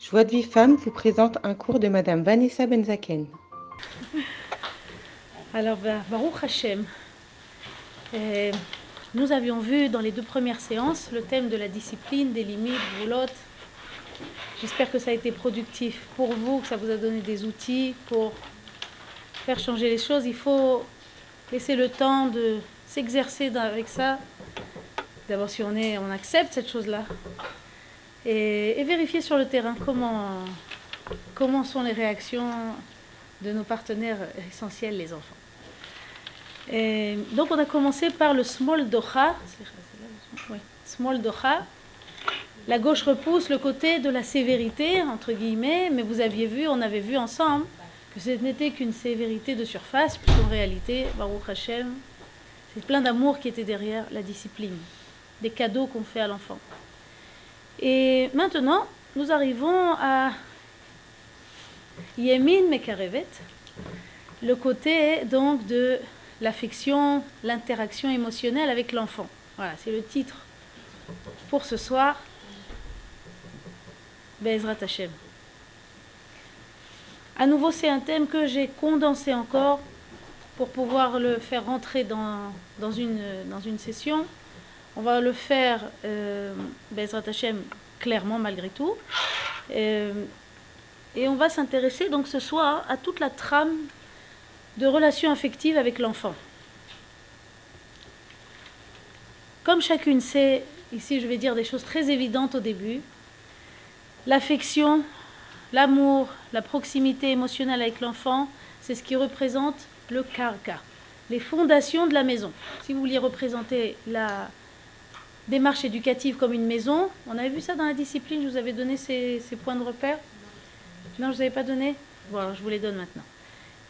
Joie de vie femme vous présente un cours de Madame Vanessa Benzaken. Alors, Baruch Hashem, euh, nous avions vu dans les deux premières séances le thème de la discipline, des limites, boulottes. J'espère que ça a été productif pour vous, que ça vous a donné des outils pour faire changer les choses. Il faut laisser le temps de s'exercer avec ça. D'abord, si on, est, on accepte cette chose-là. Et, vérifier sur le terrain comment, comment sont les réactions de nos partenaires essentiels, les enfants. Donc, on a commencé par le small doha. Small doha. La gauche repousse le côté de la sévérité, entre guillemets, mais vous aviez vu, on avait vu ensemble que ce n'était qu'une sévérité de surface, puisqu'en réalité, Baruch Hashem, c'est plein d'amour qui était derrière la discipline, des cadeaux qu'on fait à l'enfant. Et maintenant, nous arrivons à Yemin Mekarevet, le côté donc de l'affection, l'interaction émotionnelle avec l'enfant. Voilà, c'est le titre pour ce soir. Bezrat Hashem. À nouveau, c'est un thème que j'ai condensé encore pour pouvoir le faire rentrer dans, dans, une, dans une session. On va le faire, euh, Hashem, clairement malgré tout. Euh, et on va s'intéresser donc ce soir à toute la trame de relations affectives avec l'enfant. Comme chacune sait, ici je vais dire des choses très évidentes au début, l'affection, l'amour, la proximité émotionnelle avec l'enfant, c'est ce qui représente le karka, les fondations de la maison. Si vous vouliez représenter la démarche éducative comme une maison, on avait vu ça dans la discipline, je vous avais donné ces, points de repère Non, je ne vous avais pas donné Bon, alors je vous les donne maintenant.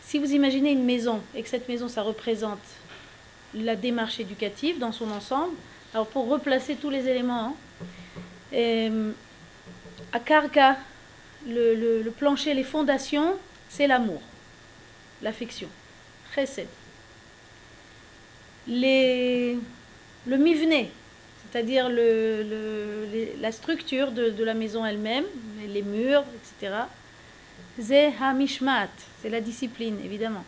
Si vous imaginez une maison et que cette maison, ça représente la démarche éducative dans son ensemble, alors pour replacer tous les éléments, hein, euh, à Karka, le plancher, les fondations, c'est l'amour, l'affection, chesed. Les, le mivné, c'est-à-dire la structure de, la maison elle-même, les murs, etc. Hamishmat, c'est la discipline, évidemment.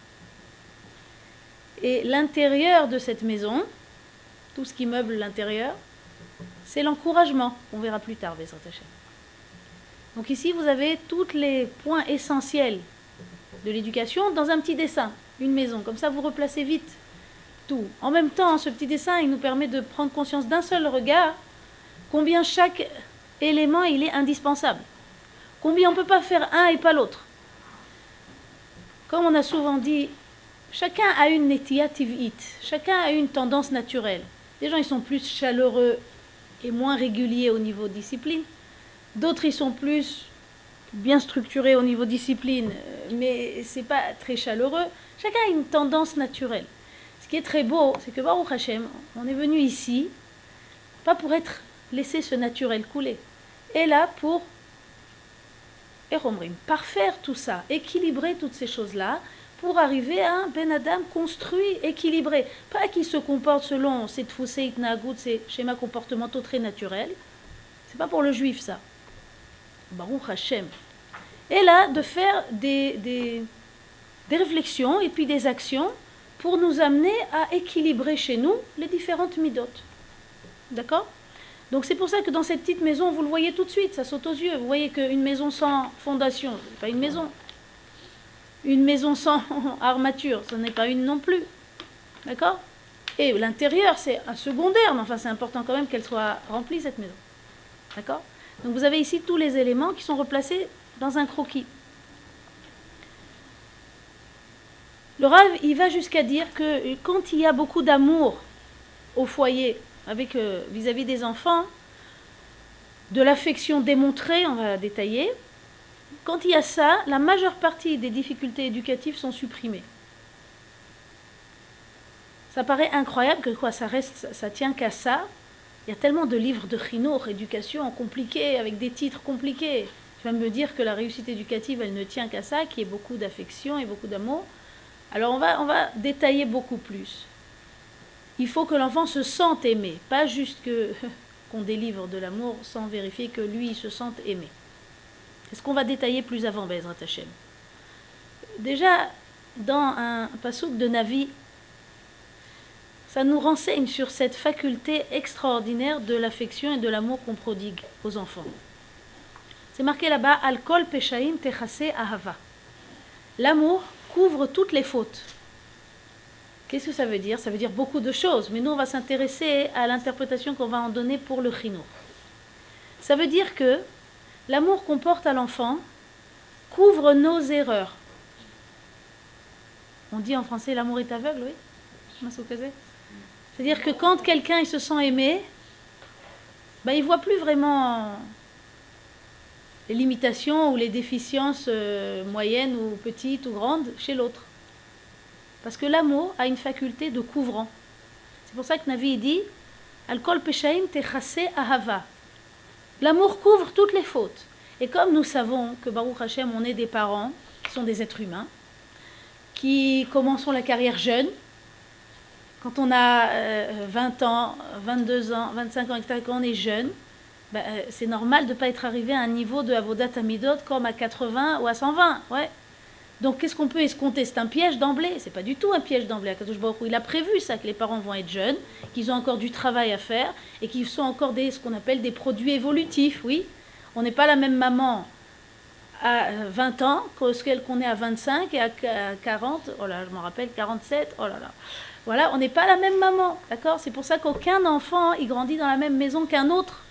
Et l'intérieur de cette maison, tout ce qui meuble l'intérieur, c'est l'encouragement, on verra plus tard, Bezrat. Donc ici, vous avez tous les points essentiels de l'éducation dans un petit dessin, une maison. Comme ça, vous replacez vite En même temps, ce petit dessin, il nous permet de prendre conscience d'un seul regard combien chaque élément, il est indispensable. Combien on ne peut pas faire un et pas l'autre. Comme on a souvent dit, chacun a une tiv'it, chacun a une tendance naturelle. Des gens, ils sont plus chaleureux et moins réguliers au niveau discipline. D'autres, ils sont plus bien structurés au niveau discipline, mais c'est pas très chaleureux. Chacun a une tendance naturelle. Qui est très beau, c'est que Baruch Hashem, on est venu ici, pas pour être laissé ce naturel couler, et là pour Eromrim, parfaire tout ça, équilibrer toutes ces choses-là, pour arriver à un Ben Adam construit, équilibré. Pas qui se comporte selon ses tfoussé itnagout, ses schémas comportementaux très naturels. C'est pas pour le juif ça. Baruch Hashem. Et là, de faire des, des, des réflexions et puis des actions pour nous amener à équilibrer chez nous les différentes midotes. D'accord? Donc c'est pour ça que dans cette petite maison, vous le voyez tout de suite, ça saute aux yeux. Vous voyez qu'une maison sans fondation, c'est pas une maison. Une maison sans armature, ce n'est pas une non plus. D'accord? Et l'intérieur, c'est un secondaire, mais enfin c'est important quand même qu'elle soit remplie, cette maison. D'accord? Donc vous avez ici tous les éléments qui sont replacés dans un croquis. Le Rav, il va jusqu'à dire que quand il y a beaucoup d'amour au foyer avec euh, vis-à-vis des enfants, de l'affection démontrée, on va détailler, quand il y a ça, la majeure partie des difficultés éducatives sont supprimées. Ça paraît incroyable que quoi, ça reste, ça, tient qu'à ça. Il y a tellement de livres de chinour, éducation compliqués, avec des titres compliqués. Tu vas me dire que la réussite éducative, elle ne tient qu'à ça, qu'il y ait beaucoup d'affection et beaucoup d'amour. Alors on va, détailler beaucoup plus. Il faut que l'enfant se sente aimé, pas juste que qu'on délivre de l'amour sans vérifier que lui se sente aimé. C'est ce qu'on va détailler plus avant, Bezrat Hashem. Déjà, dans un pasouk de Navi, ça nous renseigne sur cette faculté extraordinaire de l'affection et de l'amour qu'on prodigue aux enfants. C'est marqué là-bas Alkol Peshaim Techase Ahava. L'amour couvre toutes les fautes. Qu'est-ce que ça veut dire? Ça veut dire beaucoup de choses, mais nous on va s'intéresser à l'interprétation qu'on va en donner pour le chino. Ça veut dire que l'amour qu'on porte à l'enfant couvre nos erreurs. On dit en français l'amour est aveugle, oui? C'est-à-dire que quand quelqu'un il se sent aimé, ben, il voit plus vraiment les limitations ou les déficiences euh, moyennes ou petites ou grandes chez l'autre. Parce que l'amour a une faculté de couvrant. C'est pour ça que Navi dit Alkol peshaim techase ahava. L'amour couvre toutes les fautes. Et comme nous savons que Baruch Hashem, on est des parents, qui sont des êtres humains, qui commençons la carrière jeune, quand on a 20 euh, ans, 22 ans, 25 ans, etc., quand on est jeune, ben, euh, c'est normal de ne pas être arrivé à un niveau de Avodat Amidot comme à 80 ou à 120. Ouais. Donc qu'est-ce qu'on peut escompter? C'est un piège d'emblée. C'est pas du tout un piège d'emblée. Il a prévu ça, que les parents vont être jeunes, qu'ils ont encore du travail à faire et qu'ils sont encore des, ce qu'on appelle des produits évolutifs. Oui, on n'est pas la même maman à 20 ans que ce qu'on est à 25 et à 40. Oh là, je m'en rappelle, 47. Oh là là. Voilà, on n'est pas la même maman. D'accord? C'est pour ça qu'aucun enfant, il grandit dans la même maison qu'un autre.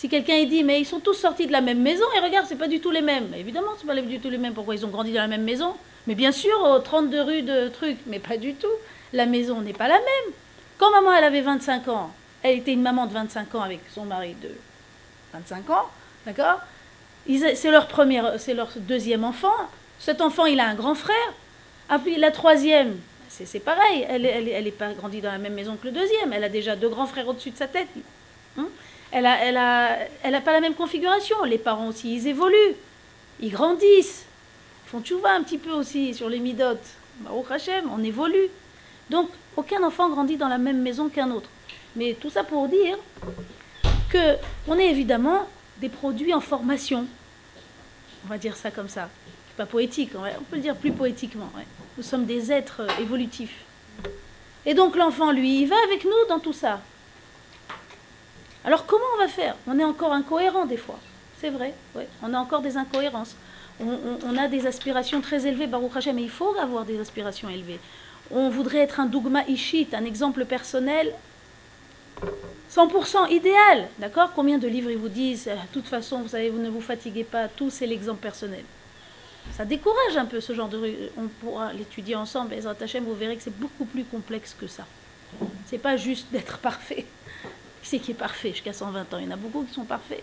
Si quelqu'un dit, mais ils sont tous sortis de la même maison, et regarde, c'est pas du tout les mêmes. Évidemment, c'est pas du tout les mêmes. Pourquoi ils ont grandi dans la même maison? Mais bien sûr, aux 32 rues de trucs, mais pas du tout. La maison n'est pas la même. Quand maman, elle avait 25 ans, elle était une maman de 25 ans avec son mari de 25 ans, d'accord? C'est leur leur deuxième enfant. Cet enfant, il a un grand frère. Ah, la troisième, c'est pareil. Elle n'est elle, elle pas grandie dans la même maison que le deuxième. Elle a déjà deux grands frères au-dessus de sa tête. Elle n'a pas la même configuration. Les parents aussi, ils évoluent. Ils grandissent. Ils font vois un petit peu aussi sur les midotes. Au Hachem, on évolue. Donc, aucun enfant grandit dans la même maison qu'un autre. Mais tout ça pour dire que on est évidemment des produits en formation. On va dire ça comme ça. Pas poétique, on, peut le dire plus poétiquement. Nous sommes des êtres évolutifs. Et donc l'enfant, lui, il va avec nous dans tout ça. Alors comment on va faire? On est encore incohérent des fois. C'est vrai, on a encore des incohérences. On, a des aspirations très élevées, Baruch Hashem, mais il faut avoir des aspirations élevées. On voudrait être un dogma ishit, un exemple personnel 100% idéal, d'accord? Combien de livres ils vous disent, de toute façon, vous savez, vous ne vous fatiguez pas, tout c'est l'exemple personnel. Ça décourage un peu ce genre de... On pourra l'étudier ensemble, Ezra Hashem, vous verrez que c'est beaucoup plus complexe que ça. C'est pas juste d'être parfait. Qui c'est qui est parfait jusqu'à 120 ans Il y en a beaucoup qui sont parfaits.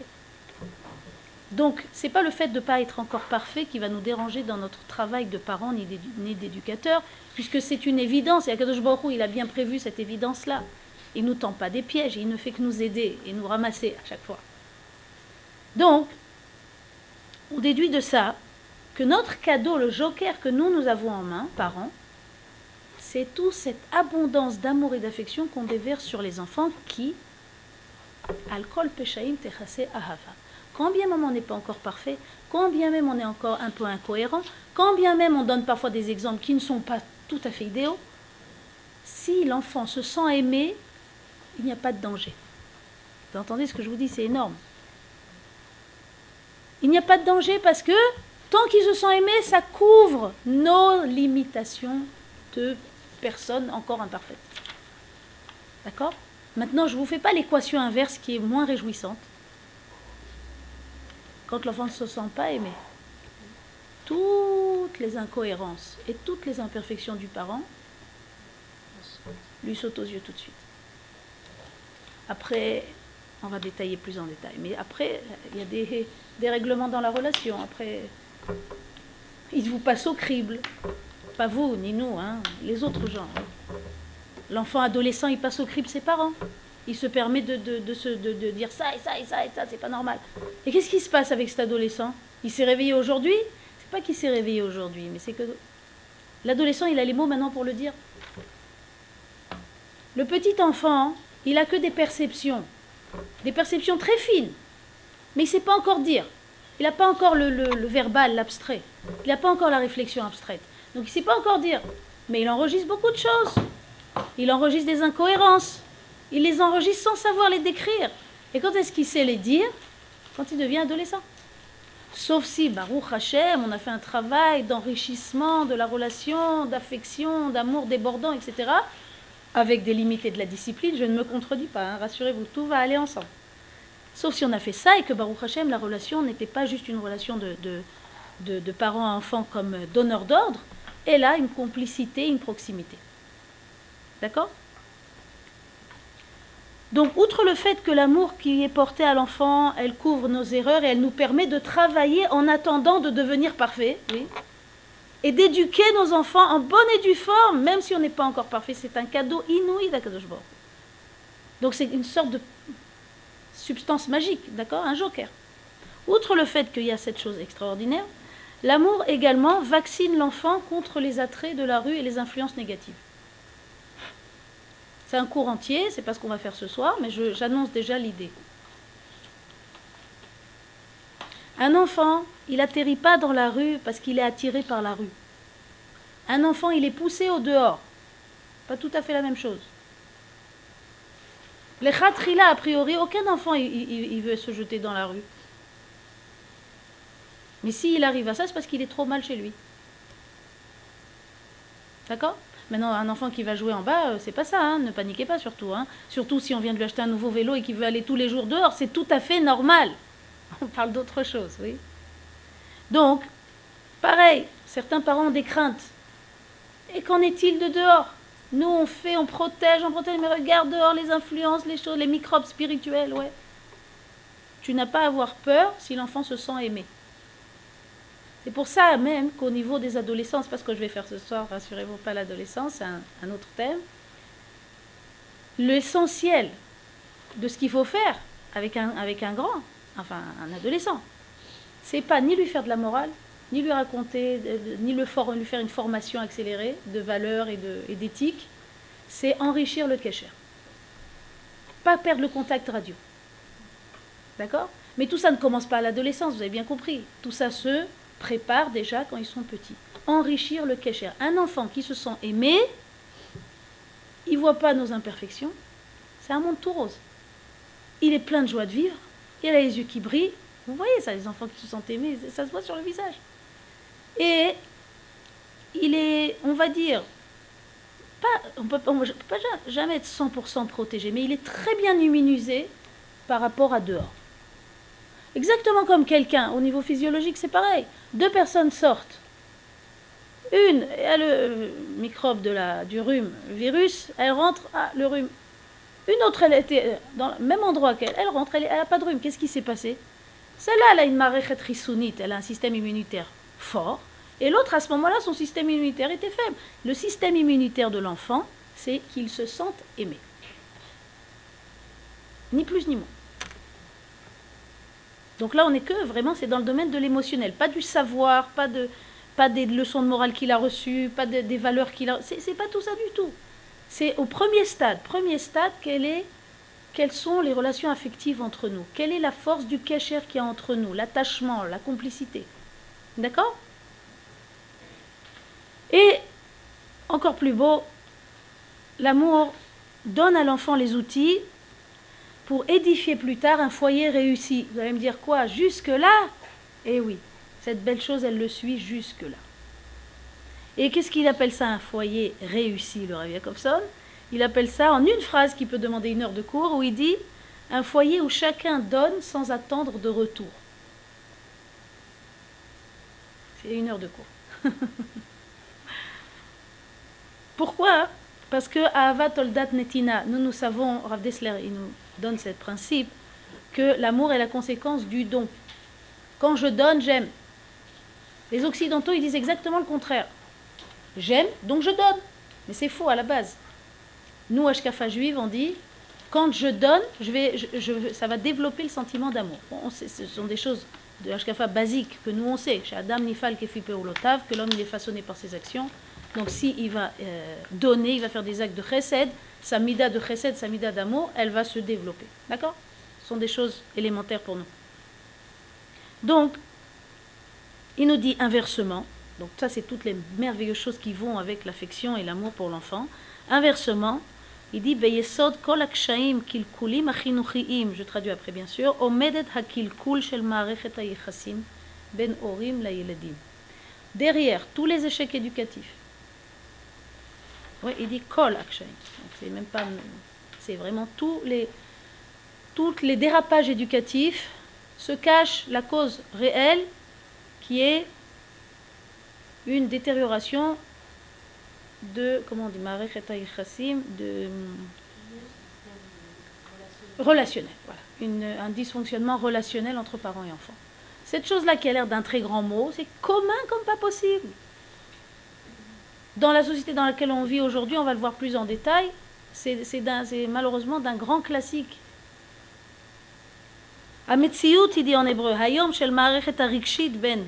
Donc, ce n'est pas le fait de ne pas être encore parfait qui va nous déranger dans notre travail de parents ni d'éducateurs, puisque c'est une évidence. Et Akadosh Baruch il a bien prévu cette évidence-là. Il ne nous tend pas des pièges, il ne fait que nous aider et nous ramasser à chaque fois. Donc, on déduit de ça que notre cadeau, le joker que nous, nous avons en main, parents, c'est toute cette abondance d'amour et d'affection qu'on déverse sur les enfants qui, Alcool peshaim techase ahava. Quand bien même on n'est pas encore parfait, quand même on est encore un peu incohérent, quand bien même on donne parfois des exemples qui ne sont pas tout à fait idéaux, si l'enfant se sent aimé, il n'y a pas de danger. Vous entendez ce que je vous dis, c'est énorme. Il n'y a pas de danger parce que tant qu'il se sent aimé, ça couvre nos limitations de personnes encore imparfaites. D'accord? Maintenant, je ne vous fais pas l'équation inverse qui est moins réjouissante. Quand l'enfant ne se sent pas aimé, toutes les incohérences et toutes les imperfections du parent lui sautent aux yeux tout de suite. Après, on va détailler plus en détail. Mais après, il y a des, des règlements dans la relation. Après, il vous passe au crible. Pas vous, ni nous, hein, les autres gens. L'enfant adolescent, il passe au crible ses parents. Il se permet de, dire ça et ça et ça et ça, c'est pas normal. Et qu'est-ce qui se passe avec cet adolescent? Il s'est réveillé aujourd'hui? C'est pas qu'il s'est réveillé aujourd'hui, mais c'est que l'adolescent, il a les mots maintenant pour le dire. Le petit enfant, il a que des perceptions, des perceptions très fines, mais il ne sait pas encore dire. Il n'a pas encore le, le verbal, l'abstrait. Il n'a pas encore la réflexion abstraite. Donc il sait pas encore dire. Mais il enregistre beaucoup de choses. Il enregistre des incohérences. Il les enregistre sans savoir les décrire. Et quand est-ce qu'il sait les dire Quand il devient adolescent. Sauf si, Baruch Hashem, on a fait un travail d'enrichissement de la relation, d'affection, d'amour débordant, etc. Avec des limites et de la discipline, je ne me contredis pas, hein, rassurez-vous, tout va aller ensemble. Sauf si on a fait ça et que Baruch Hashem, la relation n'était pas juste une relation de, de, de parents à enfants comme donneur d'ordre, et là une complicité, une proximité. D'accord? Donc, outre le fait que l'amour qui est porté à l'enfant, elle couvre nos erreurs et elle nous permet de travailler en attendant de devenir parfait, oui, et d'éduquer nos enfants en bonne et due forme, même si on n'est pas encore parfait, c'est un cadeau inouï d'Akadosh Donc, c'est une sorte de substance magique, d'accord Un joker. Outre le fait qu'il y a cette chose extraordinaire, l'amour également vaccine l'enfant contre les attraits de la rue et les influences négatives. C'est un cours entier, c'est pas ce qu'on va faire ce soir, mais j'annonce déjà l'idée. Un enfant, il atterrit pas dans la rue parce qu'il est attiré par la rue. Un enfant, il est poussé au dehors. Pas tout à fait la même chose. Les khatrila, a priori, aucun enfant il, veut se jeter dans la rue. Mais s'il arrive à ça, c'est parce qu'il est trop mal chez lui. D'accord? Maintenant, un enfant qui va jouer en bas, euh, c'est pas ça, hein, ne paniquez pas surtout. Hein. Surtout si on vient de lui acheter un nouveau vélo et qu'il veut aller tous les jours dehors, c'est tout à fait normal. On parle d'autre chose, oui. Donc, pareil, certains parents ont des craintes. Et qu'en est-il de dehors? Nous, on fait, on protège, on protège, mais regarde dehors les influences, les choses, les microbes spirituels, ouais. Tu n'as pas à avoir peur si l'enfant se sent aimé. C'est pour ça même qu'au niveau des adolescents, c'est pas ce que je vais faire ce soir, rassurez-vous pas l'adolescence, c'est un, autre thème. L'essentiel de ce qu'il faut faire avec un, avec un grand, enfin un adolescent, c'est pas ni lui faire de la morale, ni lui raconter, ni le lui faire une formation accélérée de valeurs et d'éthique, c'est enrichir le kécher. Pas perdre le contact radio. D'accord? Mais tout ça ne commence pas à l'adolescence, vous avez bien compris. Tout ça se prépare déjà quand ils sont petits. Enrichir le kécher. Un enfant qui se sent aimé, il voit pas nos imperfections. C'est un monde tout rose. Il est plein de joie de vivre. Il a les yeux qui brillent. Vous voyez ça, les enfants qui se sentent aimés, ça se voit sur le visage. Et il est, on va dire, pas, on peut, peut pas jamais être 100% protégé, mais il est très bien immunisé par rapport à dehors. Exactement comme quelqu'un, au niveau physiologique, c'est pareil. Deux personnes sortent. Une a le microbe de la, du rhume, virus, elle rentre, ah, le rhume. Une autre, elle était dans le même endroit qu'elle, elle rentre, elle n'a pas de rhume. Qu'est-ce qui s'est passé? Celle-là, elle a une maréchette rissounite, elle a un système immunitaire fort. Et l'autre, à ce moment-là, son système immunitaire était faible. Le système immunitaire de l'enfant, c'est qu'il se sente aimé. Ni plus ni moins. Donc là, on est que vraiment, c'est dans le domaine de l'émotionnel, pas du savoir, pas de, pas des leçons de morale qu'il a reçues, pas des valeurs qu'il a. C'est, c'est pas tout ça du tout. C'est au premier stade. Premier stade, est, quelles sont les relations affectives entre nous? Quelle est la force du cachère qu'il y a entre nous? L'attachement, la complicité. D'accord? Et encore plus beau, l'amour donne à l'enfant les outils pour édifier plus tard un foyer réussi. Vous allez me dire quoi Jusque-là? Eh oui, cette belle chose, elle le suit jusque-là. Et qu'est-ce qu'il appelle ça un foyer réussi, le Rav Jacobson? Il appelle ça en une phrase qui peut demander une heure de cours, où il dit un foyer où chacun donne sans attendre de retour. C'est une heure de cours. Pourquoi Parce que à Avat Netina, nous nous savons, Rav Dessler, il nous donne ce principe que l'amour est la conséquence du don. Quand je donne, j'aime. Les Occidentaux, ils disent exactement le contraire. J'aime, donc je donne. Mais c'est faux à la base. Nous, Ashkafa juive, on dit quand je donne, ça va développer le sentiment d'amour. Bon, ce sont des choses de Ashkafa basiques que nous on sait. Chez Adam Nifal Kefipe Lotav, que l'homme il est façonné par ses actions. Donc s'il il va euh, donner, il va faire des actes de chesed, sa mida de chesed, sa mida d'amour, elle va se développer. D'accord? Ce sont des choses élémentaires pour nous. Donc, Il nous dit inversement, donc ça c'est toutes les merveilleuses choses qui vont avec l'affection et l'amour pour l'enfant. Inversement, il dit Beyesod kol kilkulim je traduis après bien sûr, omedet hakilkul shel ben orim la. Derrière tous les échecs éducatifs, oui, il dit kol akshaim, c'est même pas, c'est vraiment tous les, tous les dérapages éducatifs se cache la cause réelle qui est une détérioration de, comment on dit, de relationnel, voilà, un dysfonctionnement relationnel entre parents et enfants. Cette chose-là qui a l'air d'un très grand mot, c'est commun comme pas possible. Dans la société dans laquelle on vit aujourd'hui, on va le voir plus en détail, c'est malheureusement d'un grand classique. המציאות, il dit en hébreu, היום של מערכת הרגשית בין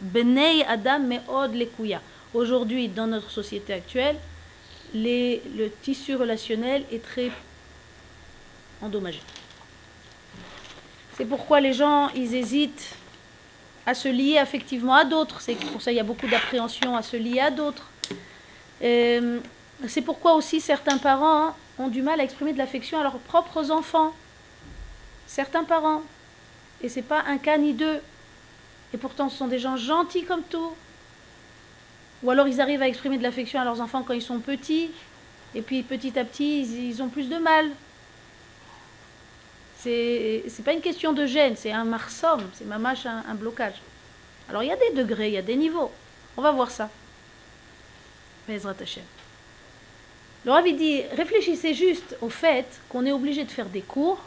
בני אדם מאוד לקויה. Aujourd'hui, dans notre société actuelle, les, le tissu relationnel est très endommagé. C'est pourquoi les gens, ils hésitent à se lier affectivement à d'autres. C'est pour ça qu'il y a beaucoup d'appréhension à se lier à d'autres. Euh, c'est pourquoi aussi certains parents ont du mal à exprimer de l'affection à leurs propres enfants. Certains parents. Et c'est pas un cas ni deux. Et pourtant, ce sont des gens gentils comme tout. Ou alors ils arrivent à exprimer de l'affection à leurs enfants quand ils sont petits, et puis petit à petit, ils, ont plus de mal. C'est n'est pas une question de gêne, c'est un marsom, c'est mamache un, un blocage. Alors il y a des degrés, il y a des niveaux. On va voir ça. Le Rav dit réfléchissez juste au fait qu'on est obligé de faire des cours.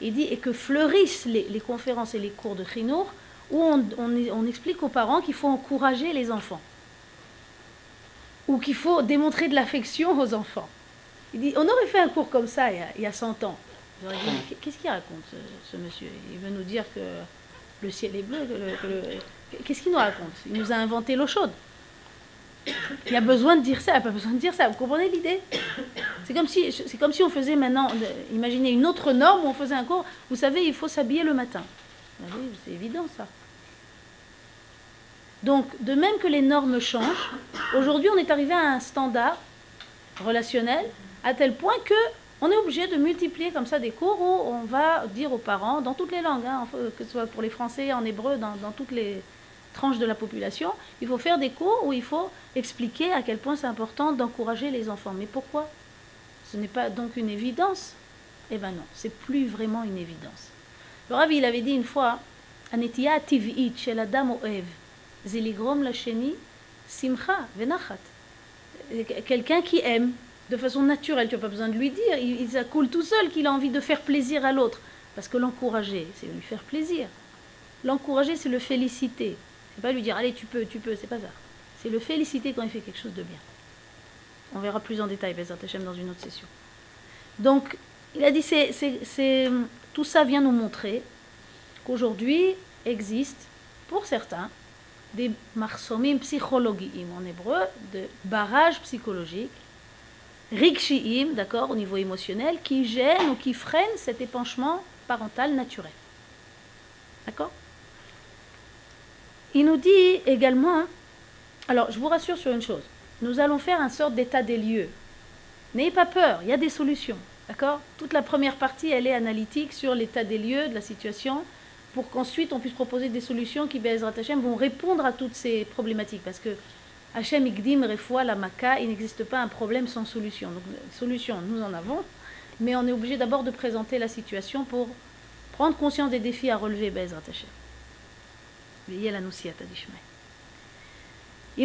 Il dit et que fleurissent les, conférences et les cours de Chinour où on, explique aux parents qu'il faut encourager les enfants ou qu'il faut démontrer de l'affection aux enfants. Il dit, on aurait fait un cours comme ça il y a, il y a 100 ans. Qu'est-ce qu'il raconte ce, monsieur? Il veut nous dire que le ciel est bleu. Que le, que qu'est-ce qu'il nous raconte? Il nous a inventé l'eau chaude. Il y a besoin de dire ça, il n'y a pas besoin de dire ça. Vous comprenez l'idée? C'est comme, si, comme si on faisait maintenant, imaginez une autre norme où on faisait un cours. Vous savez, il faut s'habiller le matin. C'est évident ça. Donc, de même que les normes changent, aujourd'hui on est arrivé à un standard relationnel à tel point que on est obligé de multiplier comme ça des cours où on va dire aux parents, dans toutes les langues, hein, que ce soit pour les Français, en hébreu, dans, toutes les tranches de la population, il faut faire des cours où il faut expliquer à quel point c'est important d'encourager les enfants. Mais pourquoi Ce n'est pas donc une évidence Eh bien non, c'est plus vraiment une évidence. Le Rav, il avait dit une fois, Anetia tiv'it shel adam oev. זה לגרום לשני simcha venachat. Quelqu'un qui aime de façon naturelle, tu n'as pas besoin de lui dire, il, il ça coule tout seul qu'il a envie de faire plaisir à l'autre. Parce que l'encourager, c'est lui faire plaisir. L'encourager, c'est le féliciter. C'est pas lui dire allez tu peux, tu peux, c'est pas ça. C'est le féliciter quand il fait quelque chose de bien. On verra plus en détail Bezat Hashem dans une autre session. Donc, il a dit c'est, c'est, tout ça vient nous montrer qu'aujourd'hui existe, pour certains, des marsomim psychologiques en hébreu, de barrages psychologiques, rikshiim, d'accord, au niveau émotionnel, qui gênent ou qui freinent cet épanchement parental naturel. D'accord? Il nous dit également, alors je vous rassure sur une chose, nous allons faire un sort d'état des lieux. N'ayez pas peur, il y a des solutions. D'accord? Toute la première partie, elle est analytique sur l'état des lieux, de la situation, pour qu'ensuite on puisse proposer des solutions qui, Be'ezrat Hashem, vont répondre à toutes ces problématiques. Parce que Hashem Igdim Refoua la Maka, il n'existe pas un problème sans solution. Donc, solution, nous en avons, mais on est obligé d'abord de présenter la situation pour prendre conscience des défis à relever, Il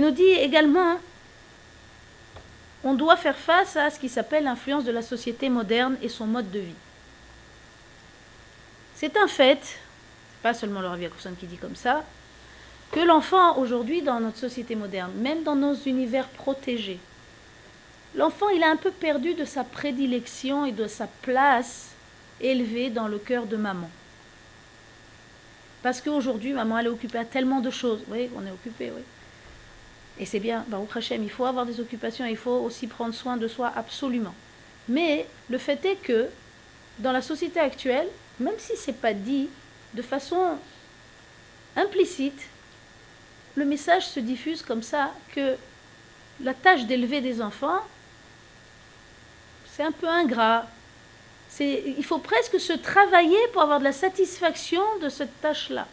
nous dit également, on doit faire face à ce qui s'appelle l'influence de la société moderne et son mode de vie. C'est un fait, pas seulement le Rav Yakovson qui dit comme ça, que l'enfant aujourd'hui dans notre société moderne, même dans nos univers protégés, l'enfant il a un peu perdu de sa prédilection et de sa place élevée dans le cœur de maman. Parce qu'aujourd'hui, maman elle est occupée à tellement de choses. Oui, on est occupé, oui. Et c'est bien, Baruch Hashem, il faut avoir des occupations, il faut aussi prendre soin de soi absolument. Mais le fait est que dans la société actuelle, même si c'est pas dit, de façon implicite, le message se diffuse comme ça que la tâche d'élever des enfants, c'est un peu ingrat. Il faut presque se travailler pour avoir de la satisfaction de cette tâche-là.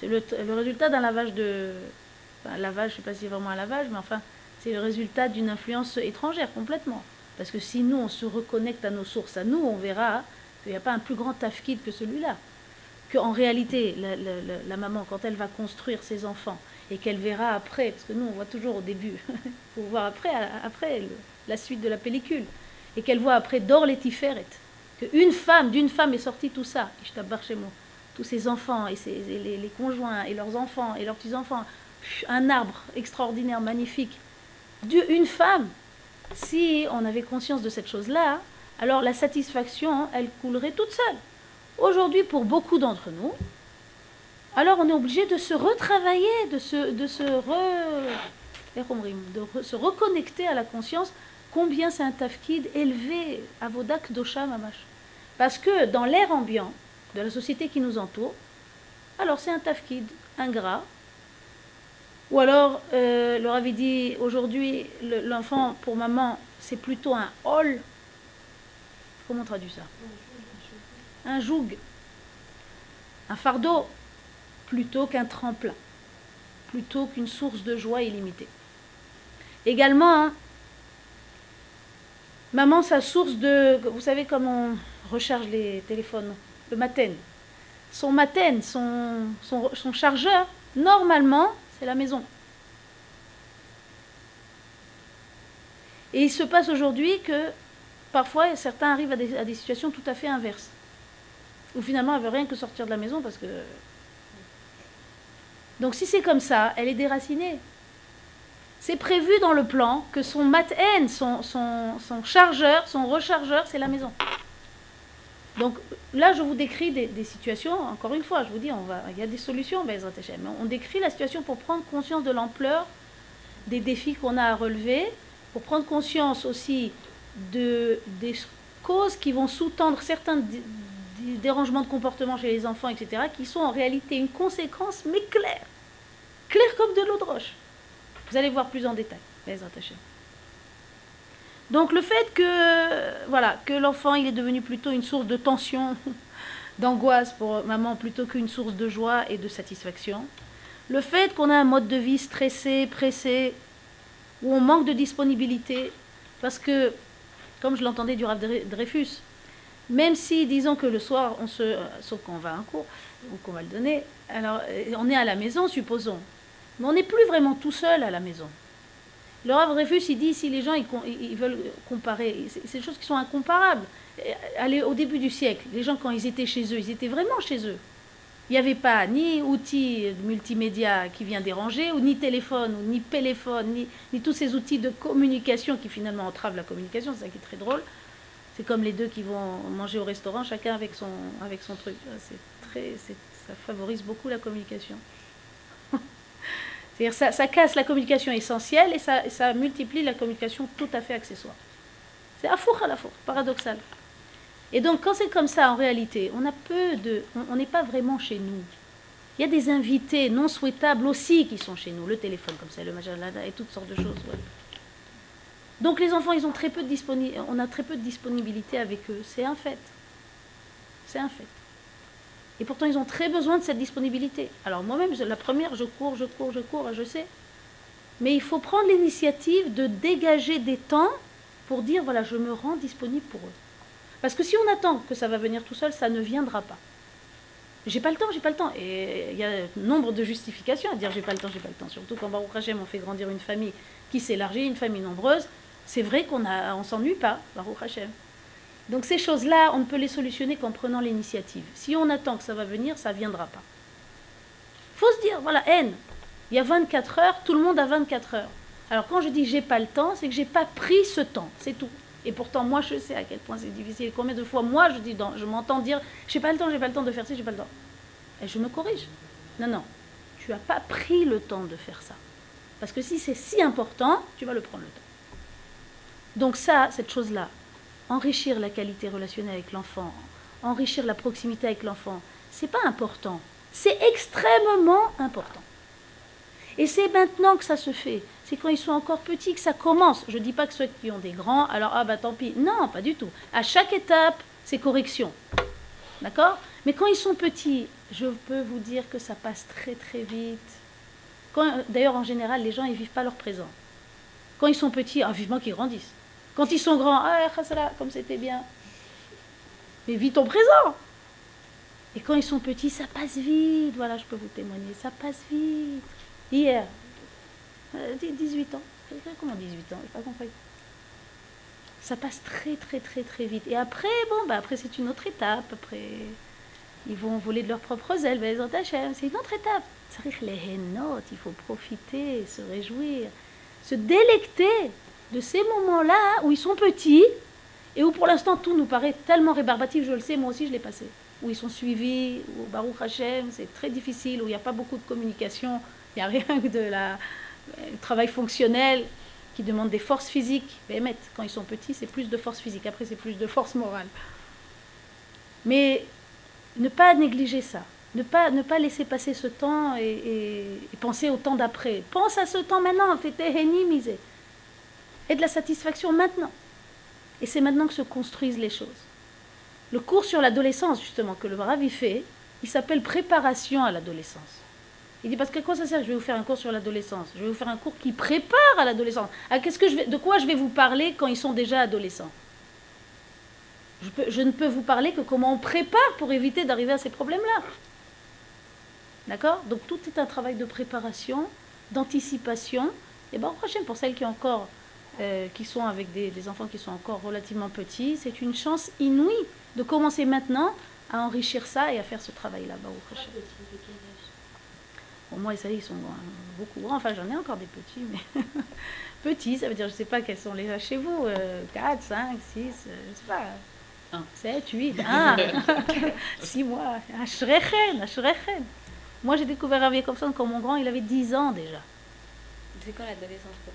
C'est le, résultat d'un lavage de... Enfin, lavage, je ne sais pas si c'est vraiment un lavage, mais enfin, c'est le résultat d'une influence étrangère complètement. Parce que si nous, on se reconnecte à nos sources, à nous, on verra qu'il n'y a pas un plus grand tafkid que celui-là. Qu'en réalité, la, maman, quand elle va construire ses enfants, et qu'elle verra après, parce que nous, on voit toujours au début, faut voir après, après la suite de la pellicule, et qu'elle voit après d'or les qu'une femme, d'une femme est sortie tout ça, tous ses enfants, et, les, les conjoints, et leurs enfants, et leurs petits-enfants, un arbre extraordinaire, magnifique, une femme, si on avait conscience de cette chose-là, alors la satisfaction, elle coulerait toute seule. Aujourd'hui, pour beaucoup d'entre nous, alors on est obligé de se retravailler, de se, de se, de se reconnecter à la conscience combien c'est un tafkid élevé à Vodak Dosha Mamash. Parce que dans l'air ambiant de la société qui nous entoure, alors c'est un tafkid ingrat, ou alors, euh, leur avait dit aujourd'hui, l'enfant pour maman, c'est plutôt un hall. Comment on traduit ça? Un joug. Un fardeau plutôt qu'un tremplin. Plutôt qu'une source de joie illimitée. Également, hein, maman, sa source de. Vous savez comment on recharge les téléphones? Le matin. Son matin, son, son chargeur, normalement, c'est la maison. Et il se passe aujourd'hui que parfois certains arrivent à des, situations tout à fait inverses. Où finalement elle veut rien que sortir de la maison parce que. Donc si c'est comme ça, elle est déracinée. C'est prévu dans le plan que son mat-n, son, son, chargeur, son rechargeur, c'est la maison. Donc là, je vous décris des, situations, encore une fois, je vous dis, on va, il y a des solutions, mais on décrit la situation pour prendre conscience de l'ampleur des défis qu'on a à relever, pour prendre conscience aussi de, des causes qui vont sous-tendre certains dérangements de comportement chez les enfants, etc., qui sont en réalité une conséquence, mais claire, claire comme de l'eau de roche. Vous allez voir plus en détail. Donc le fait que voilà que l'enfant il est devenu plutôt une source de tension, d'angoisse pour maman plutôt qu'une source de joie et de satisfaction. Le fait qu'on a un mode de vie stressé, pressé, où on manque de disponibilité, parce que, comme je l'entendais du Rav Dreyfus, même si, disons que le soir, on se, sauf qu'on va à un cours, ou qu'on va le donner, alors on est à la maison, supposons, mais on n'est plus vraiment tout seul à la maison. Le Rav il dit si les gens ils, veulent comparer, c'est des choses qui sont incomparables. Au début du siècle, les gens, quand ils étaient chez eux, ils étaient vraiment chez eux. Il n'y avait pas ni outils multimédia qui vient déranger, ou ni téléphone, ni téléphone, ni, ni, tous ces outils de communication qui finalement entravent la communication, c'est ça qui est très drôle. C'est comme les deux qui vont manger au restaurant, chacun avec son, avec son truc. C'est très, ça favorise beaucoup la communication. C'est-à-dire ça, ça casse la communication essentielle et ça, multiplie la communication tout à fait accessoire. C'est à four à la four, paradoxal. Et donc, quand c'est comme ça, en réalité, on a peu de. On n'est pas vraiment chez nous. Il y a des invités non souhaitables aussi qui sont chez nous. Le téléphone, comme ça, le majalada et toutes sortes de choses. Donc, les enfants, ils ont très peu de on a très peu de disponibilité avec eux. C'est un fait. C'est un fait. Et pourtant, ils ont très besoin de cette disponibilité. Alors, moi-même, la première, je cours, je cours, je cours, je sais. Mais il faut prendre l'initiative de dégager des temps pour dire voilà, je me rends disponible pour eux. Parce que si on attend que ça va venir tout seul, ça ne viendra pas. J'ai pas le temps, j'ai pas le temps. Et il y a nombre de justifications à dire j'ai pas le temps, j'ai pas le temps. Surtout quand Baruch Hashem, on fait grandir une famille qui s'élargit, une famille nombreuse. C'est vrai qu'on ne s'ennuie pas, Baruch Hashem. Donc ces choses-là, on ne peut les solutionner qu'en prenant l'initiative. Si on attend que ça va venir, ça ne viendra pas. faut se dire, voilà, N, il y a 24 heures, tout le monde a 24 heures. Alors quand je dis j'ai pas le temps, c'est que j'ai pas pris ce temps, c'est tout. Et pourtant, moi, je sais à quel point c'est difficile. Combien de fois, moi, je dis, je m'entends dire, j'ai pas le temps, j'ai pas le temps de faire ça, j'ai pas le temps. Et je me corrige. Non, non, tu n'as pas pris le temps de faire ça. Parce que si c'est si important, tu vas le prendre le temps. Donc ça, cette chose-là, enrichir la qualité relationnelle avec l'enfant, enrichir la proximité avec l'enfant, c'est pas important. C'est extrêmement important. Et c'est maintenant que ça se fait. C'est quand ils sont encore petits que ça commence. Je ne dis pas que ceux qui ont des grands, alors ah bah tant pis. Non, pas du tout. À chaque étape, c'est correction. D'accord? Mais quand ils sont petits, je peux vous dire que ça passe très très vite. D'ailleurs, en général, les gens, ils vivent pas leur présent. Quand ils sont petits, ah, vivement qu'ils grandissent. Quand ils sont grands, ah, comme c'était bien. Mais vis ton présent. Et quand ils sont petits, ça passe vite. Voilà, je peux vous témoigner, ça passe vite. Hier, 18 euh, ans. Comment 18 ans? Je pas compris. Ça passe très très très très vite. Et après, bon, bah après c'est une autre étape. Après, ils vont voler de leurs propres ailes. C'est une autre étape. Les il faut profiter, se réjouir, se délecter de ces moments-là où ils sont petits et où pour l'instant tout nous paraît tellement rébarbatif, je le sais, moi aussi je l'ai passé. Où ils sont suivis, où Baruch Hashem, c'est très difficile, où il n'y a pas beaucoup de communication, il n'y a rien que de la travail fonctionnel qui demande des forces physiques. Mais quand ils sont petits, c'est plus de force physique, après c'est plus de force morale. Mais ne pas négliger ça. Ne pas, ne pas laisser passer ce temps et, penser au temps d'après. Pense à ce temps maintenant, faites misé. Et de la satisfaction maintenant. Et c'est maintenant que se construisent les choses. Le cours sur l'adolescence, justement, que le Ravi fait, il s'appelle Préparation à l'adolescence. Il dit parce que quoi ça sert Je vais vous faire un cours sur l'adolescence. Je vais vous faire un cours qui prépare à l'adolescence. Qu'est-ce que de quoi je vais vous parler quand ils sont déjà adolescents? Je, ne peux vous parler que comment on prépare pour éviter d'arriver à ces problèmes-là. D'accord? Donc tout est un travail de préparation, d'anticipation. Et bien, prochain, pour celles qui, encore, euh, qui sont avec des, enfants qui sont encore relativement petits, c'est une chance inouïe de commencer maintenant à enrichir ça et à faire ce travail-là. Bon, moi, ça ils sont beaucoup grands. Enfin, j'en ai encore des petits, mais petits, ça veut dire, je ne sais pas quels sont les chez vous. 4, 5, 6, je ne sais pas. 7, 8, 1, 6 mois. Moi, j'ai découvert Rav Jacobson quand mon grand, il avait 10 ans déjà. C'est quand l'adolescence pour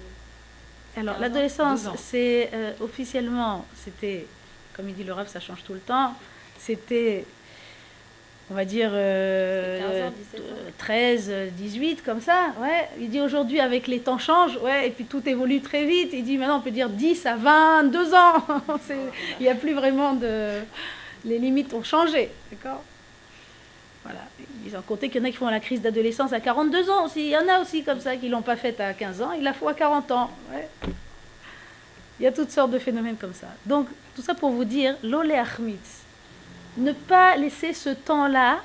Alors, l'adolescence, c'est euh, officiellement, c'était, comme il dit le Rav, ça change tout le temps. C'était, on va dire, 13, 18, euh, comme ça. Ouais. Il dit aujourd'hui, avec les temps changent, ouais, et puis tout évolue très vite. Il dit maintenant, on peut dire 10 à 22 ans. il n'y a plus vraiment de. Les limites ont changé. D'accord? Ils ont compté qu'il y en a qui font la crise d'adolescence à 42 ans aussi. Il y en a aussi comme ça qui ne l'ont pas faite à 15 ans, ils la font à 40 ans. Il y a toutes sortes de phénomènes comme ça. Donc, tout ça pour vous dire, l'olé Ne pas laisser ce temps-là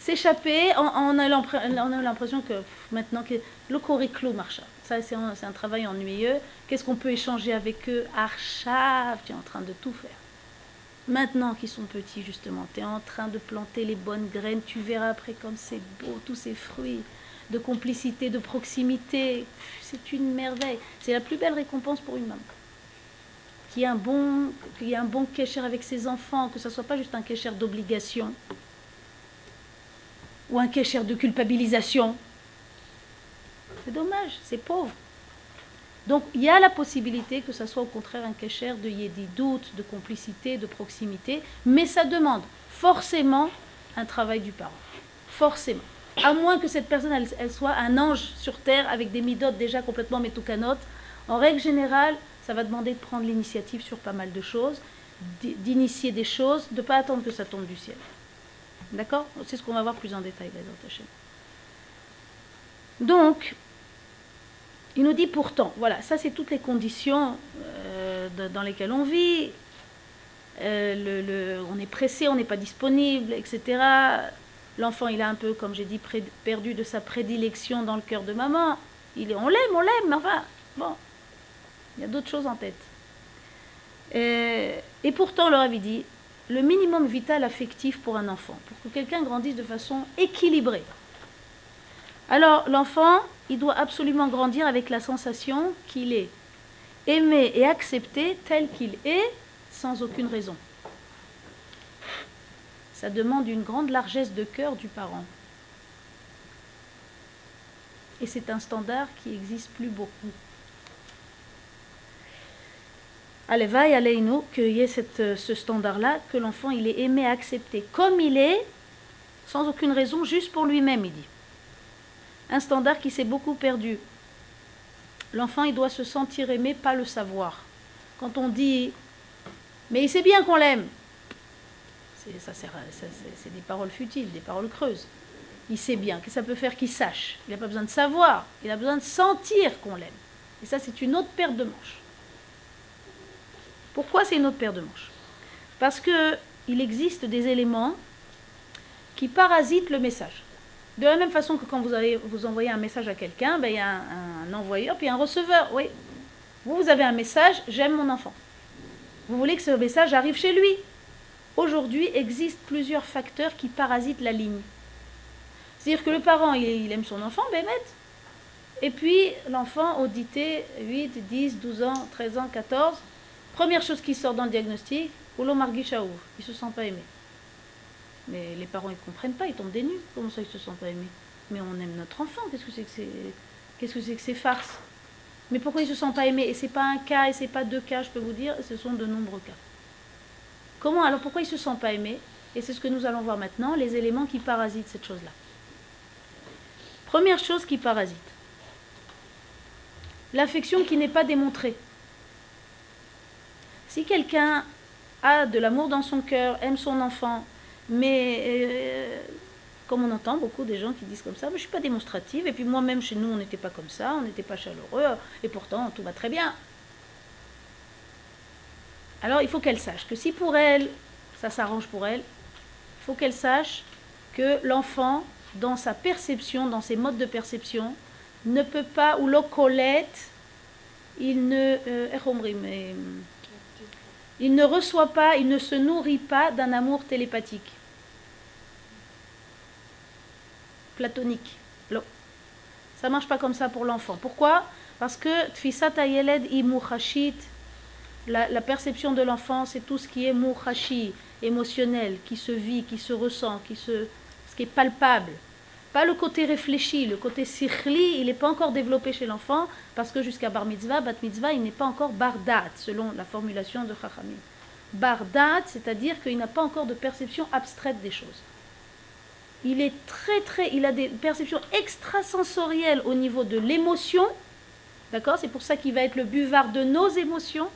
s'échapper. On, a l'impression que maintenant, que le curriculum marche. Ça, c'est un, un, travail ennuyeux. Qu'est-ce qu'on peut échanger avec eux? Archav, tu es en train de tout faire. Maintenant qu'ils sont petits, justement, tu es en train de planter les bonnes graines, tu verras après comme c'est beau, tous ces fruits de complicité, de proximité. C'est une merveille. C'est la plus belle récompense pour une maman. Qui a un bon, qui a un bon kécher avec ses enfants, que ce ne soit pas juste un kécher d'obligation ou un kécher de culpabilisation. C'est dommage, c'est pauvre. Donc il y a la possibilité que ça soit au contraire un kécher de doute, de complicité, de proximité, mais ça demande forcément un travail du parent. Forcément. À moins que cette personne, elle, soit un ange sur terre avec des midotes déjà complètement métoucanotes. En règle générale, ça va demander de prendre l'initiative sur pas mal de choses, d'initier des choses, de ne pas attendre que ça tombe du ciel. D'accord? C'est ce qu'on va voir plus en détail, Donc, il nous dit pourtant, voilà, ça c'est toutes les conditions euh, dans lesquelles on vit. Euh, on est pressé, on n'est pas disponible, etc. L'enfant, il a un peu, comme j'ai dit, perdu de sa prédilection dans le cœur de maman. Il est, on l'aime, on l'aime, mais enfin, bon, il y a d'autres choses en tête. Et, et pourtant, leur avait dit, le minimum vital affectif pour un enfant, pour que quelqu'un grandisse de façon équilibrée. Alors, l'enfant, il doit absolument grandir avec la sensation qu'il est aimé et accepté tel qu'il est, sans aucune raison. Ça demande une grande largesse de cœur du parent. Et c'est un standard qui n'existe plus beaucoup. Allez, va y aller, nous, qu'il y ait cette, ce standard-là, que l'enfant, il est aimé, accepté comme il est, sans aucune raison, juste pour lui-même, il dit. Un standard qui s'est beaucoup perdu. L'enfant, il doit se sentir aimé, pas le savoir. Quand on dit, mais il sait bien qu'on l'aime, c'est des paroles futiles, des paroles creuses. Il sait bien que ça peut faire qu'il sache. Il n'a pas besoin de savoir, il a besoin de sentir qu'on l'aime. Et ça, c'est une autre paire de manches. Pourquoi c'est une autre paire de manches? Parce qu'il existe des éléments qui parasitent le message. De la même façon que quand vous, envoyez un message à quelqu'un, ben, il y a un, envoyeur puis un receveur. Oui, vous, vous avez un message, j'aime mon enfant. Vous voulez que ce message arrive chez lui. Aujourd'hui, existent plusieurs facteurs qui parasitent la ligne. C'est-à-dire que le parent, il, aime son enfant, ben Et puis, l'enfant, audité, 8, 10, 12 ans, 13 ans, 14, première chose qui sort dans le diagnostic, Olo Margishaou, il ne se sent pas aimé. Mais les parents, ils ne comprennent pas, ils tombent des nues. Comment ça, ils ne se sentent pas aimés Mais on aime notre enfant, qu'est-ce que c'est que c'est Qu'est-ce que c'est que ces farces? Mais pourquoi ils ne se sentent pas aimés? Et ce n'est pas un cas, et ce n'est pas deux cas, je peux vous dire, ce sont de nombreux cas. Comment Alors pourquoi ils ne se sentent pas aimés? Et c'est ce que nous allons voir maintenant, les éléments qui parasitent cette chose-là. Première chose qui parasite. L'affection qui n'est pas démontrée. Si quelqu'un a de l'amour dans son cœur, aime son enfant, mais euh, comme on entend beaucoup des gens qui disent comme ça, je ne suis pas démonstrative, et puis moi-même chez nous on n'était pas comme ça, on n'était pas chaleureux, et pourtant tout va très bien. Alors il faut qu'elle sache que si pour elle, ça s'arrange pour elle, il faut qu'elle sache que l'enfant, dans sa perception, dans ses modes de perception, ne peut pas, ou l'ocolette, il ne, euh, eh, il ne reçoit pas, il ne se nourrit pas d'un amour télépathique. Platonique. Ça marche pas comme ça pour l'enfant. Pourquoi? Parce que tfisat ayeled la, la perception de l'enfant, c'est tout ce qui est mouchashi, émotionnel, qui se vit, qui se ressent, qui se, ce qui est palpable. Pas le côté réfléchi, le côté sikhli, il n'est pas encore développé chez l'enfant, parce que jusqu'à bar mitzvah, bat mitzvah, il n'est pas encore bardat, selon la formulation de Chachamim. Bardat, c'est-à-dire qu'il n'a pas encore de perception abstraite des choses il est très très, il a des perceptions extrasensorielles au niveau de l'émotion, d'accord? C'est pour ça qu'il va être le buvard de nos émotions.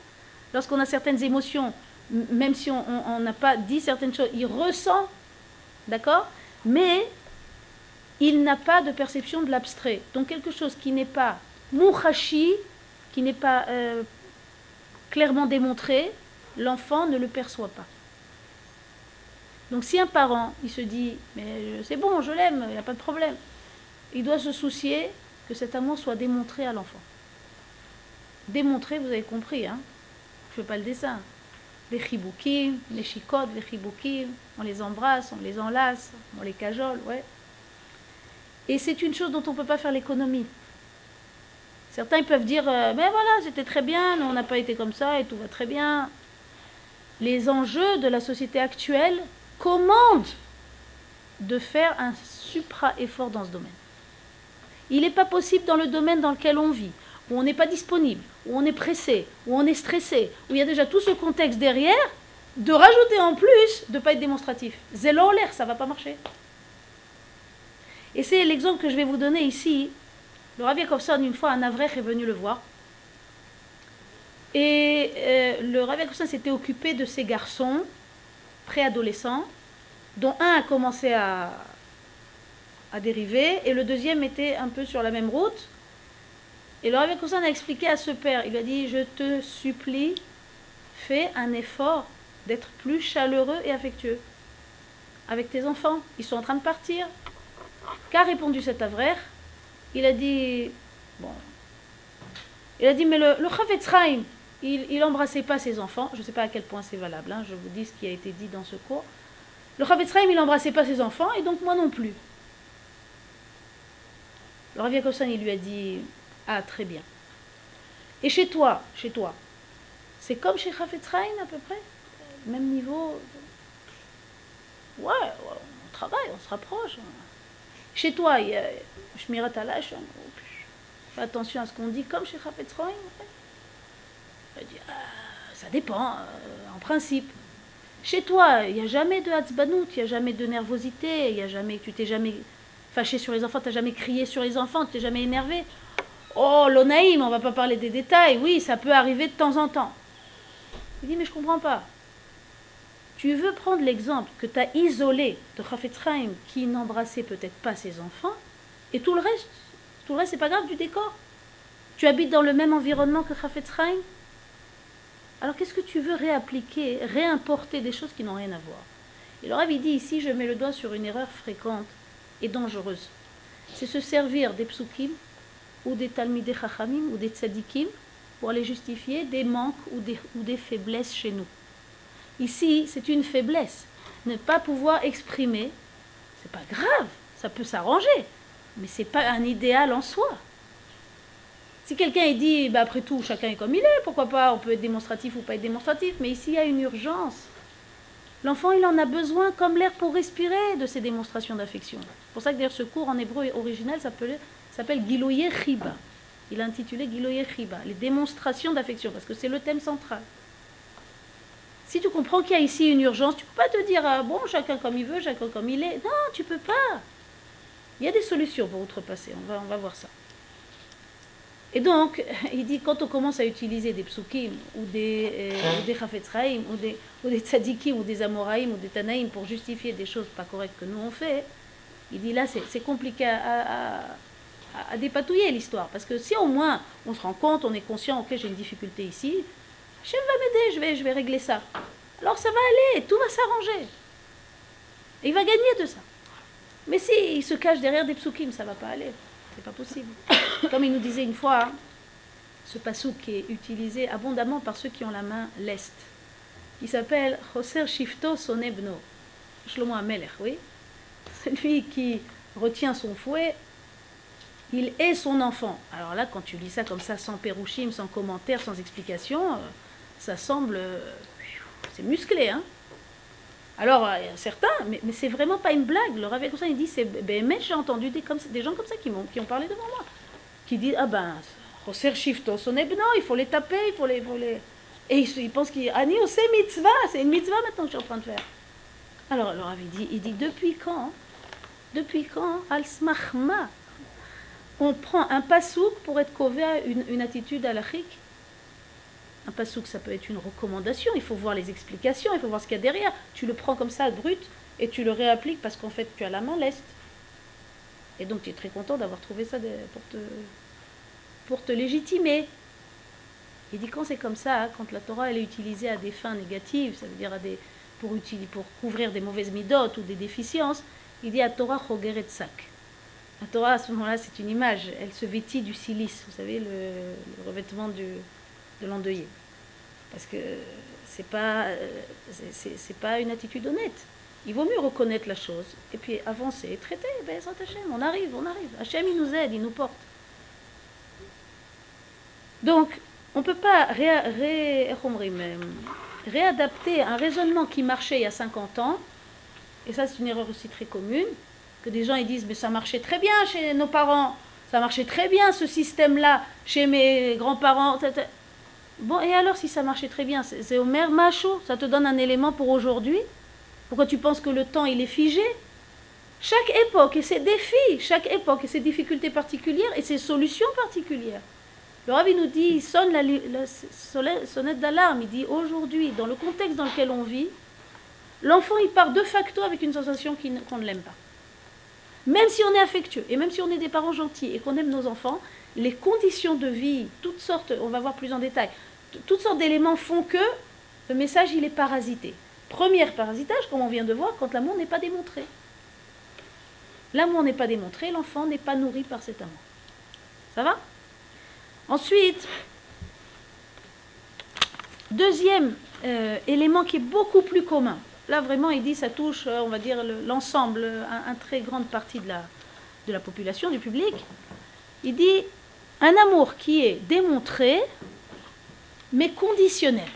Lorsqu'on a certaines émotions, même si on n'a pas dit certaines choses, il ressent, d'accord? Mais il n'a pas de perception de l'abstrait. Donc quelque chose qui n'est pas mouchachi, qui n'est pas euh, clairement démontré, l'enfant ne le perçoit pas. Donc si un parent, il se dit, mais c'est bon, je l'aime, il n'y a pas de problème, il doit se soucier que cet amour soit démontré à l'enfant. Démontré, vous avez compris, hein je ne fais pas le dessin. Les chiboukim, les chicotes, les chiboukim, on les embrasse, on les enlace, on les cajole, ouais. Et c'est une chose dont on ne peut pas faire l'économie. Certains ils peuvent dire, euh, mais voilà, c'était très bien, on n'a pas été comme ça et tout va très bien. Les enjeux de la société actuelle commande de faire un supra-effort dans ce domaine. Il n'est pas possible dans le domaine dans lequel on vit, où on n'est pas disponible, où on est pressé, où on est stressé, où il y a déjà tout ce contexte derrière, de rajouter en plus de ne pas être démonstratif. Zélo l'air, ça ne va pas marcher. Et c'est l'exemple que je vais vous donner ici. Le Rav Yakovson, une fois, un Avrech est venu le voir. Et euh, le Rav Yakovson s'était occupé de ses garçons préadolescents, dont un a commencé à, à dériver et le deuxième était un peu sur la même route. Et le Rav a expliqué à ce père, il lui a dit, je te supplie, fais un effort d'être plus chaleureux et affectueux avec tes enfants. Ils sont en train de partir. Qu'a répondu cet avraire Il a dit, bon, il a dit, mais le, le il n'embrassait pas ses enfants. Je ne sais pas à quel point c'est valable, hein. je vous dis ce qui a été dit dans ce cours. Le Chavetz il n'embrassait pas ses enfants, et donc moi non plus. Le Rav il lui a dit Ah, très bien. Et chez toi, chez toi, c'est comme chez Chavetz à peu près? Même niveau? Ouais, on travaille, on se rapproche. Chez toi, il y a Shmirat Alash, fais attention à ce qu'on dit comme chez Dit, ah, ça dépend, euh, en principe. Chez toi, il n'y a jamais de hatzbanout, il n'y a jamais de nervosité, il y a jamais, tu t'es jamais fâché sur les enfants, t'as jamais crié sur les enfants, t'es jamais énervé. Oh, l'onaïm, on va pas parler des détails. Oui, ça peut arriver de temps en temps. Il dit, mais je comprends pas. Tu veux prendre l'exemple que tu as isolé de Chafetz Chaim qui n'embrassait peut-être pas ses enfants, et tout le reste, tout le reste, c'est pas grave du décor. Tu habites dans le même environnement que Chafetz Chaim? Alors qu'est-ce que tu veux réappliquer, réimporter des choses qui n'ont rien à voir? Et le dit ici, je mets le doigt sur une erreur fréquente et dangereuse. C'est se servir des psukim ou des talmidei chachamim ou des tzadikim pour aller justifier des manques ou des, ou des faiblesses chez nous. Ici, c'est une faiblesse. Ne pas pouvoir exprimer, c'est pas grave, ça peut s'arranger, mais c'est pas un idéal en soi. Si quelqu'un dit, bah après tout, chacun est comme il est, pourquoi pas, on peut être démonstratif ou pas être démonstratif, mais ici il y a une urgence. L'enfant, il en a besoin comme l'air pour respirer de ces démonstrations d'affection. C'est pour ça que d'ailleurs ce cours en hébreu original s'appelle Giloye. Il a intitulé Giloye Chiba, les démonstrations d'affection, parce que c'est le thème central. Si tu comprends qu'il y a ici une urgence, tu ne peux pas te dire, ah, bon, chacun comme il veut, chacun comme il est. Non, tu peux pas. Il y a des solutions pour outrepasser, on va, on va voir ça. Et donc, il dit, quand on commence à utiliser des psukim, ou des, euh, ou des ou des, ou des tzadikim, ou des amoraïm, ou des tanaïm, pour justifier des choses pas correctes que nous on fait, il dit là, c'est compliqué à, à, dépatouiller l'histoire. Parce que si au moins on se rend compte, on est conscient, ok, j'ai une difficulté ici, Hachem va m'aider, je vais, je vais régler ça. Alors ça va aller, tout va s'arranger. Et il va gagner de ça. Mais s'il se cache derrière des psukim, ça va pas aller. C'est pas possible. Comme il nous disait une fois, ce pasouk qui est utilisé abondamment par ceux qui ont la main leste. Il s'appelle Choser Shifto Sonebno. Shlomo Amelech, oui. Celui qui retient son fouet, il est son enfant. Alors là, quand tu lis ça comme ça, sans pérouchim, sans commentaire, sans explication, euh, ça semble. Euh, c'est musclé, hein. Alors, a certains, mais, c'est vraiment pas une blague. Le Rav ça, il dit c'est mais j'ai entendu des, comme, des gens comme ça qui, ont, qui ont parlé devant moi, qui disent ah ben, Roser Shifto, son il faut les taper, il faut les. faut les... Et ils, pensent qu'il Ani c'est mitzvah, c'est une mitzvah maintenant que je suis en train de faire. Alors, le Rav dit, il dit depuis quand Depuis quand Al-Smachma on prend un pasouk pour être cové à une, une attitude halachique? Un pasouk, ça peut être une recommandation, il faut voir les explications, il faut voir ce qu'il y a derrière. Tu le prends comme ça, brut, et tu le réappliques parce qu'en fait, tu as la main leste. Et donc, tu es très content d'avoir trouvé ça pour te, pour te légitimer. Il dit quand c'est comme ça, hein, quand la Torah elle est utilisée à des fins négatives, ça veut dire des, pour, pour couvrir des mauvaises midotes ou des déficiences, il dit à Torah chogeret. La Torah à ce moment-là c'est une image, elle se vêtit du silice, vous savez, le revêtement du, de l'endeuillé. Parce que c'est pas, c'est, pas une attitude honnête. Il vaut mieux reconnaître la chose et puis avancer traiter. Ben, Hachem, on arrive, on arrive. Hachem, il nous aide, il nous porte. Donc, on ne peut pas réadapter un raisonnement qui marchait il y a 50 ans, et ça c'est une erreur aussi très commune, que des gens ils disent mais ça marchait très bien chez nos parents, ça marchait très bien ce système-là chez mes grands-parents. Bon, et alors si ça marchait très bien, c'est maire macho, ça te donne un élément pour aujourd'hui? Pourquoi tu penses que le temps il est figé? Chaque époque et ses défis, chaque époque et ses difficultés particulières et ses solutions particulières. Le Rabbi nous dit, il sonne la, sonnette d'alarme, il dit aujourd'hui, dans le contexte dans lequel on vit, l'enfant il part de facto avec une sensation qu'on ne l'aime pas. Même si on est affectueux et même si on est des parents gentils et qu'on aime nos enfants, les conditions de vie, toutes sortes, on va voir plus en détail, toutes sortes d'éléments font que le message il est parasité. Premier parasitage, comme on vient de voir, quand l'amour n'est pas démontré. L'amour n'est pas démontré, l'enfant n'est pas nourri par cet amour. Ça va? Ensuite, deuxième euh, élément qui est beaucoup plus commun. Là, vraiment, il dit ça touche, euh, on va dire, l'ensemble, une très grande partie de la, de la population, du public. Il dit un amour qui est démontré, mais conditionnel.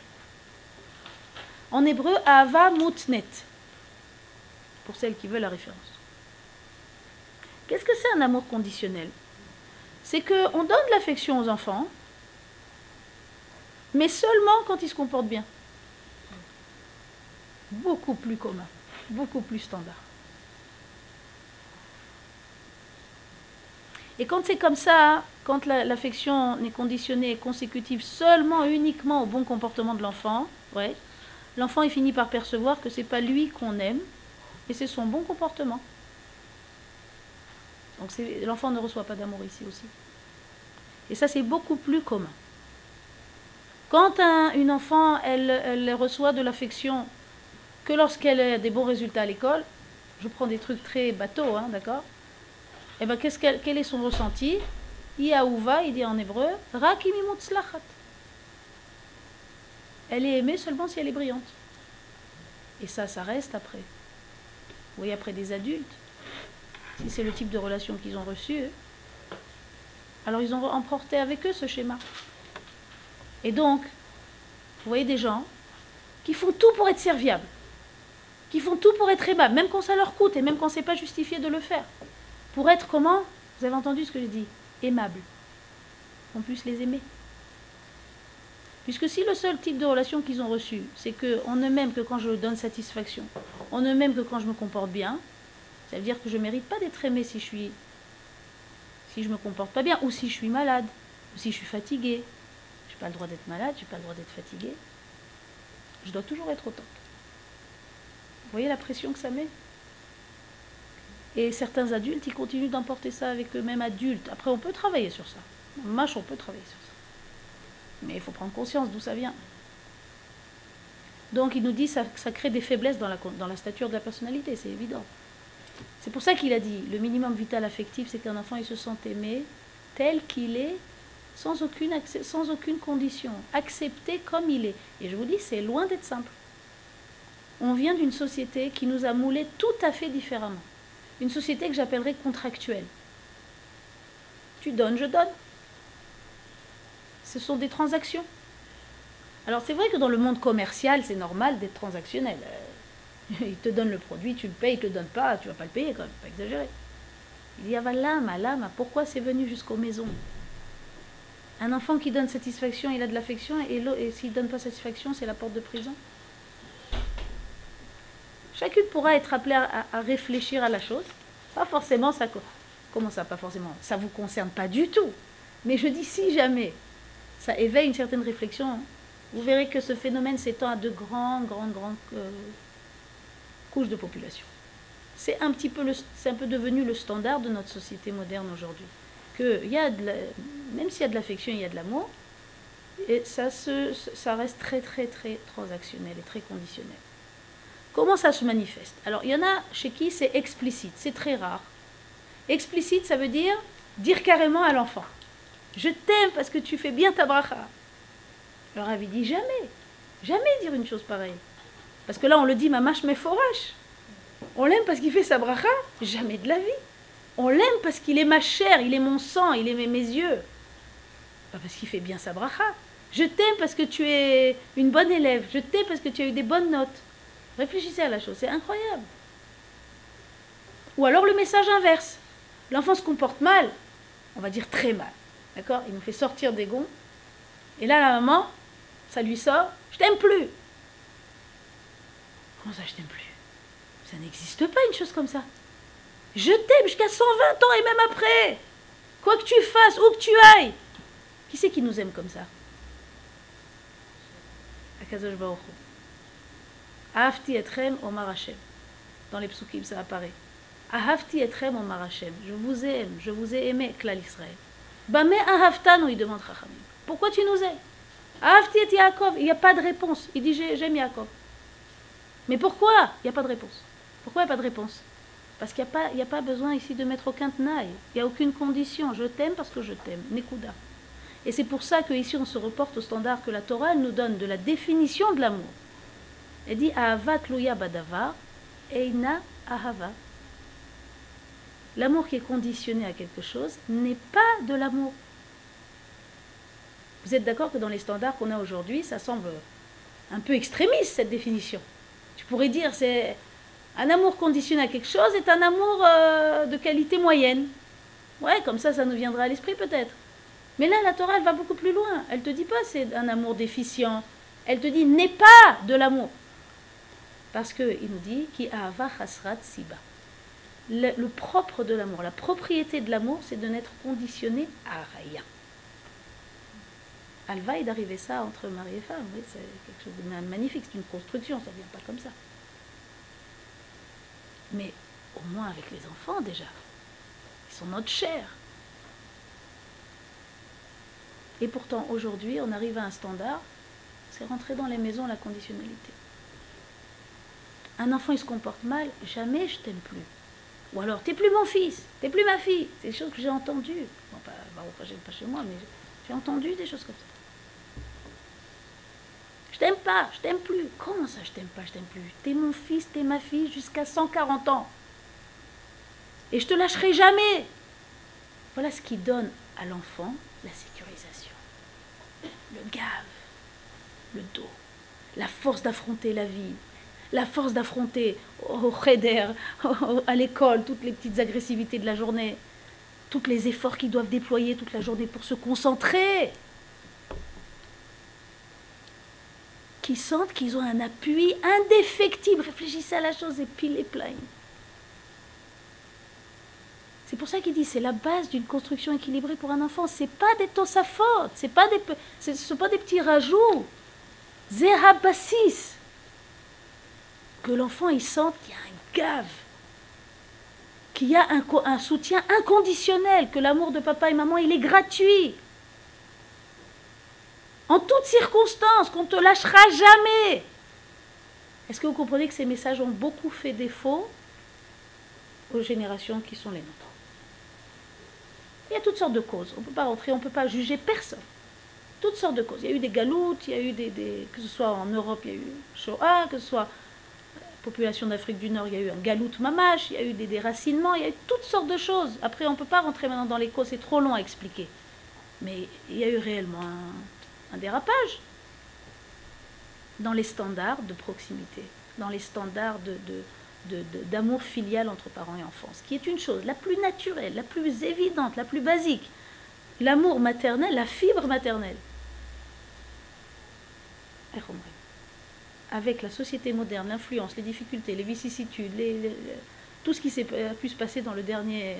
En hébreu, ava mutnet, pour celles qui veulent la référence. Qu'est-ce que c'est un amour conditionnel? C'est qu'on donne de l'affection aux enfants, mais seulement quand ils se comportent bien. Beaucoup plus commun, beaucoup plus standard. Et quand c'est comme ça, quand l'affection n'est conditionnée et consécutive seulement, uniquement au bon comportement de l'enfant, l'enfant finit par percevoir que c'est pas lui qu'on aime, mais c'est son bon comportement. Donc l'enfant ne reçoit pas d'amour ici aussi. Et ça c'est beaucoup plus commun. Quand une enfant, elle, reçoit de l'affection que lorsqu'elle a des bons résultats à l'école, je prends des trucs très bateaux, hein, d'accord Et eh bien, qu'est-ce quel est son ressenti? Iaouva, il dit en hébreu, Elle est aimée seulement si elle est brillante. Et ça, ça reste après. Vous voyez, après des adultes, si c'est le type de relation qu'ils ont reçu, alors ils ont emporté avec eux ce schéma. Et donc, vous voyez des gens qui font tout pour être serviables qui font tout pour être aimables, même quand ça leur coûte et même quand c'est pas justifié de le faire. Pour être comment? Vous avez entendu ce que je dis Aimable. On puisse les aimer. Puisque si le seul type de relation qu'ils ont reçu, c'est qu'on ne m'aime que quand je donne satisfaction, on ne m'aime que quand je me comporte bien, ça veut dire que je ne mérite pas d'être aimé si je suis si je me comporte pas bien, ou si je suis malade, ou si je suis fatiguée. Je n'ai pas le droit d'être malade, je n'ai pas le droit d'être fatiguée. Je dois toujours être autant. Vous voyez la pression que ça met? Et certains adultes, ils continuent d'emporter ça avec eux-mêmes adultes. Après, on peut travailler sur ça. En match, on peut travailler sur ça. Mais il faut prendre conscience d'où ça vient. Donc, il nous dit que ça, crée des faiblesses dans la, dans la stature de la personnalité, c'est évident. C'est pour ça qu'il a dit le minimum vital affectif, c'est qu'un enfant il se sent aimé tel qu'il est, sans aucune, sans aucune condition, accepté comme il est. Et je vous dis, c'est loin d'être simple on vient d'une société qui nous a moulés tout à fait différemment. Une société que j'appellerais contractuelle. Tu donnes, je donne. Ce sont des transactions. Alors c'est vrai que dans le monde commercial, c'est normal d'être transactionnel. Euh, il te donne le produit, tu le payes, il ne te donne pas, tu vas pas le payer quand même, pas exagérer. Il y a l'âme, l'âme, pourquoi c'est venu jusqu'aux maisons? Un enfant qui donne satisfaction, il a de l'affection, et, et s'il ne donne pas satisfaction, c'est la porte de prison? Chacune pourra être appelée à, réfléchir à la chose. Pas forcément ça. Comment ça, pas forcément Ça vous concerne pas du tout. Mais je dis si jamais ça éveille une certaine réflexion, vous verrez que ce phénomène s'étend à de grandes, grandes, grandes euh, couches de population. C'est un petit peu, un peu devenu le standard de notre société moderne aujourd'hui. Que même s'il y a de l'affection, il y a de l'amour, et ça reste très, très, très transactionnel et très conditionnel. Comment ça se manifeste? Alors, il y en a chez qui c'est explicite, c'est très rare. Explicite, ça veut dire dire carrément à l'enfant Je t'aime parce que tu fais bien ta bracha. Le Ravi dit jamais, jamais dire une chose pareille. Parce que là, on le dit mamash mais forache. On l'aime parce qu'il fait sa bracha Jamais de la vie. On l'aime parce qu'il est ma chair, il est mon sang, il est mes yeux. Pas parce qu'il fait bien sa bracha. Je t'aime parce que tu es une bonne élève. Je t'aime parce que tu as eu des bonnes notes. Réfléchissez à la chose, c'est incroyable. Ou alors le message inverse. L'enfant se comporte mal, on va dire très mal. D'accord? Il nous fait sortir des gonds. Et là, la maman, ça lui sort Je t'aime plus. Comment ça, je t'aime plus? Ça n'existe pas une chose comme ça. Je t'aime jusqu'à 120 ans et même après. Quoi que tu fasses, où que tu ailles. Qui c'est qui nous aime comme ça? Ahavti etrem omar Hashem. Dans les psukim, ça apparaît. Ahavti etrem omar Hashem. Je vous aime, je vous ai aimé, Klal Israël. Bame ahavtanu, il demande Chachamim. Pourquoi tu nous aimes? Ahavti et Yaakov. Il n'y a pas de réponse. Il dit j'aime Yaakov. Mais pourquoi? Il n'y a pas de réponse. Pourquoi il n'y a pas de réponse? Parce qu'il n'y a, a, pas besoin ici de mettre aucun tenaille. Il n'y a aucune condition. Je t'aime parce que je t'aime. Nekuda. Et c'est pour ça qu'ici on se reporte au standard que la Torah nous donne de la définition de l'amour. Elle dit Ahava eina ahava. L'amour qui est conditionné à quelque chose n'est pas de l'amour. Vous êtes d'accord que dans les standards qu'on a aujourd'hui, ça semble un peu extrémiste cette définition. Tu pourrais dire c'est un amour conditionné à quelque chose est un amour euh, de qualité moyenne. Ouais, comme ça, ça nous viendra à l'esprit peut-être. Mais là, la Torah, elle va beaucoup plus loin. Elle te dit pas c'est un amour déficient. Elle te dit n'est pas de l'amour. Parce qu'il nous dit qui hasrat siba. le, le propre de l'amour, la propriété de l'amour, c'est de n'être conditionné à rien. Alva est d'arriver ça entre mari et femme, oui, c'est quelque chose de magnifique, c'est une construction, ça ne vient pas comme ça. Mais au moins avec les enfants déjà, ils sont notre chair. Et pourtant, aujourd'hui, on arrive à un standard, c'est rentrer dans les maisons la conditionnalité. Un enfant, il se comporte mal, jamais je t'aime plus. Ou alors, t'es plus mon fils, t'es plus ma fille. C'est des choses que j'ai entendues. Bon, pas, bah, j'aime pas chez moi, mais j'ai entendu des choses comme ça. Je t'aime pas, je t'aime plus. Comment ça, je t'aime pas, je t'aime plus? T'es mon fils, t'es ma fille jusqu'à 140 ans. Et je te lâcherai jamais. Voilà ce qui donne à l'enfant la sécurisation. Le gave, le dos, la force d'affronter la vie, la force d'affronter au cheder, à l'école, toutes les petites agressivités de la journée, tous les efforts qu'ils doivent déployer toute la journée pour se concentrer. Qui sentent qu'ils ont un appui indéfectible. Réfléchissez à la chose et pile et plein. C'est pour ça qu'il dit c'est la base d'une construction équilibrée pour un enfant. C'est pas sa faute, c'est pas des, ce ne sont pas des petits rajouts. Zerabassis. Que l'enfant il sente qu'il y a un gave, qu'il y a un, soutien inconditionnel, que l'amour de papa et maman il est gratuit. En toutes circonstances, qu'on ne te lâchera jamais. Est-ce que vous comprenez que ces messages ont beaucoup fait défaut aux générations qui sont les nôtres? Il y a toutes sortes de causes. On ne peut pas rentrer, on ne peut pas juger personne. Toutes sortes de causes. Il y a eu des galoutes, il y a eu des, que ce soit en Europe, il y a eu Shoah, que ce soit population d'Afrique du Nord, il y a eu un galoute mamache, il y a eu des déracinements, il y a eu toutes sortes de choses. Après, on ne peut pas rentrer maintenant dans les c'est trop long à expliquer. Mais il y a eu réellement un, dérapage dans les standards de proximité, dans les standards d'amour filial entre parents et enfants, ce qui est une chose la plus naturelle, la plus évidente, la plus basique. L'amour maternel, la fibre maternelle. Avec la société moderne, l'influence, les difficultés, les vicissitudes, tout ce qui s'est pu se passer dans le dernier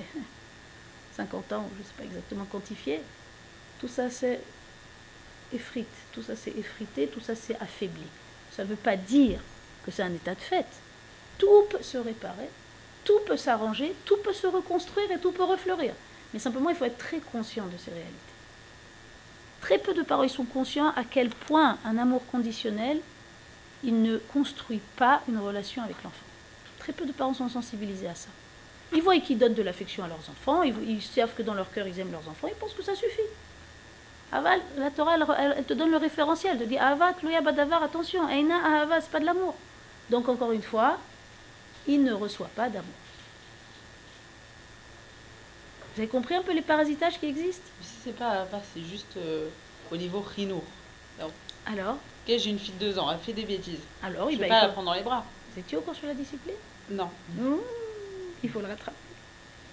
50 ans, je ne sais pas exactement quantifié, tout ça c'est effrite, tout ça c'est effrité, tout ça c'est affaibli. Ça ne veut pas dire que c'est un état de fait, tout peut se réparer, tout peut s'arranger, tout peut se reconstruire et tout peut refleurir. Mais simplement, il faut être très conscient de ces réalités. Très peu de parents sont conscients à quel point un amour conditionnel, il ne construit pas une relation avec l'enfant. Très peu de parents sont sensibilisés à ça. Ils voient qu'ils donnent de l'affection à leurs enfants, ils, ils, savent que dans leur cœur, ils aiment leurs enfants, ils pensent que ça suffit. Aval, la Torah, elle, elle, elle te donne le référentiel, de dire Avat, Loya Badavar, attention, Eina Ahava, c'est pas de l'amour. Donc, encore une fois, il ne reçoit pas d'amour. Vous avez compris un peu les parasitages qui existent? Si c'est pas c'est juste euh, au niveau rhinour. Alors? Ok, j'ai une fille de deux ans, elle fait des bêtises. Alors, je il vais va pas la prendre dans les bras. Vous étiez au cours sur la discipline? Non. Mmh, il faut le rattraper.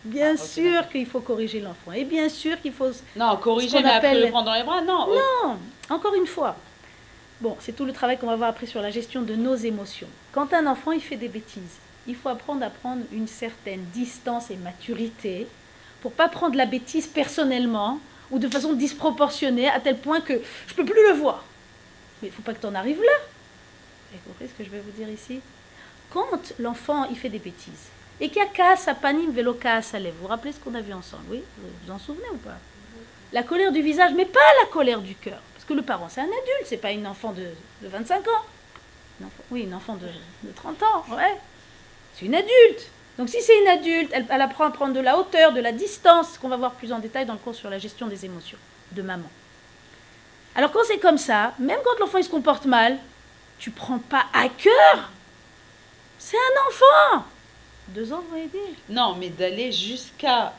Bien Ah, sûr qu'il faut corriger l'enfant. Et bien sûr qu'il faut... Non, corriger, mais après appelle- le prendre dans les bras, non. Non, encore une fois. Bon, c'est tout le travail qu'on va voir après sur la gestion de nos émotions. Quand un enfant il fait des bêtises, il faut apprendre à prendre une certaine distance et maturité pour pas prendre la bêtise personnellement ou de façon disproportionnée à tel point que je peux plus le voir. Mais il faut pas que tu en arrives là. Vous avez ce que je vais vous dire ici? Quand l'enfant il fait des bêtises et qu'il y a casse à panim vélo casse à vous vous rappelez ce qu'on a vu ensemble Oui, vous vous en souvenez ou pas? La colère du visage, mais pas la colère du cœur. Parce que le parent, c'est un adulte, c'est pas une enfant de, de 25 ans. Oui, une enfant de, de 30 ans, ouais. C'est une adulte. Donc si c'est une adulte, elle apprend à prendre de la hauteur, de la distance, ce qu'on va voir plus en détail dans le cours sur la gestion des émotions de maman. Alors quand c'est comme ça, même quand l'enfant il se comporte mal, tu prends pas à cœur. C'est un enfant. Deux ans, vous m'avez dit. Non, mais d'aller jusqu'à.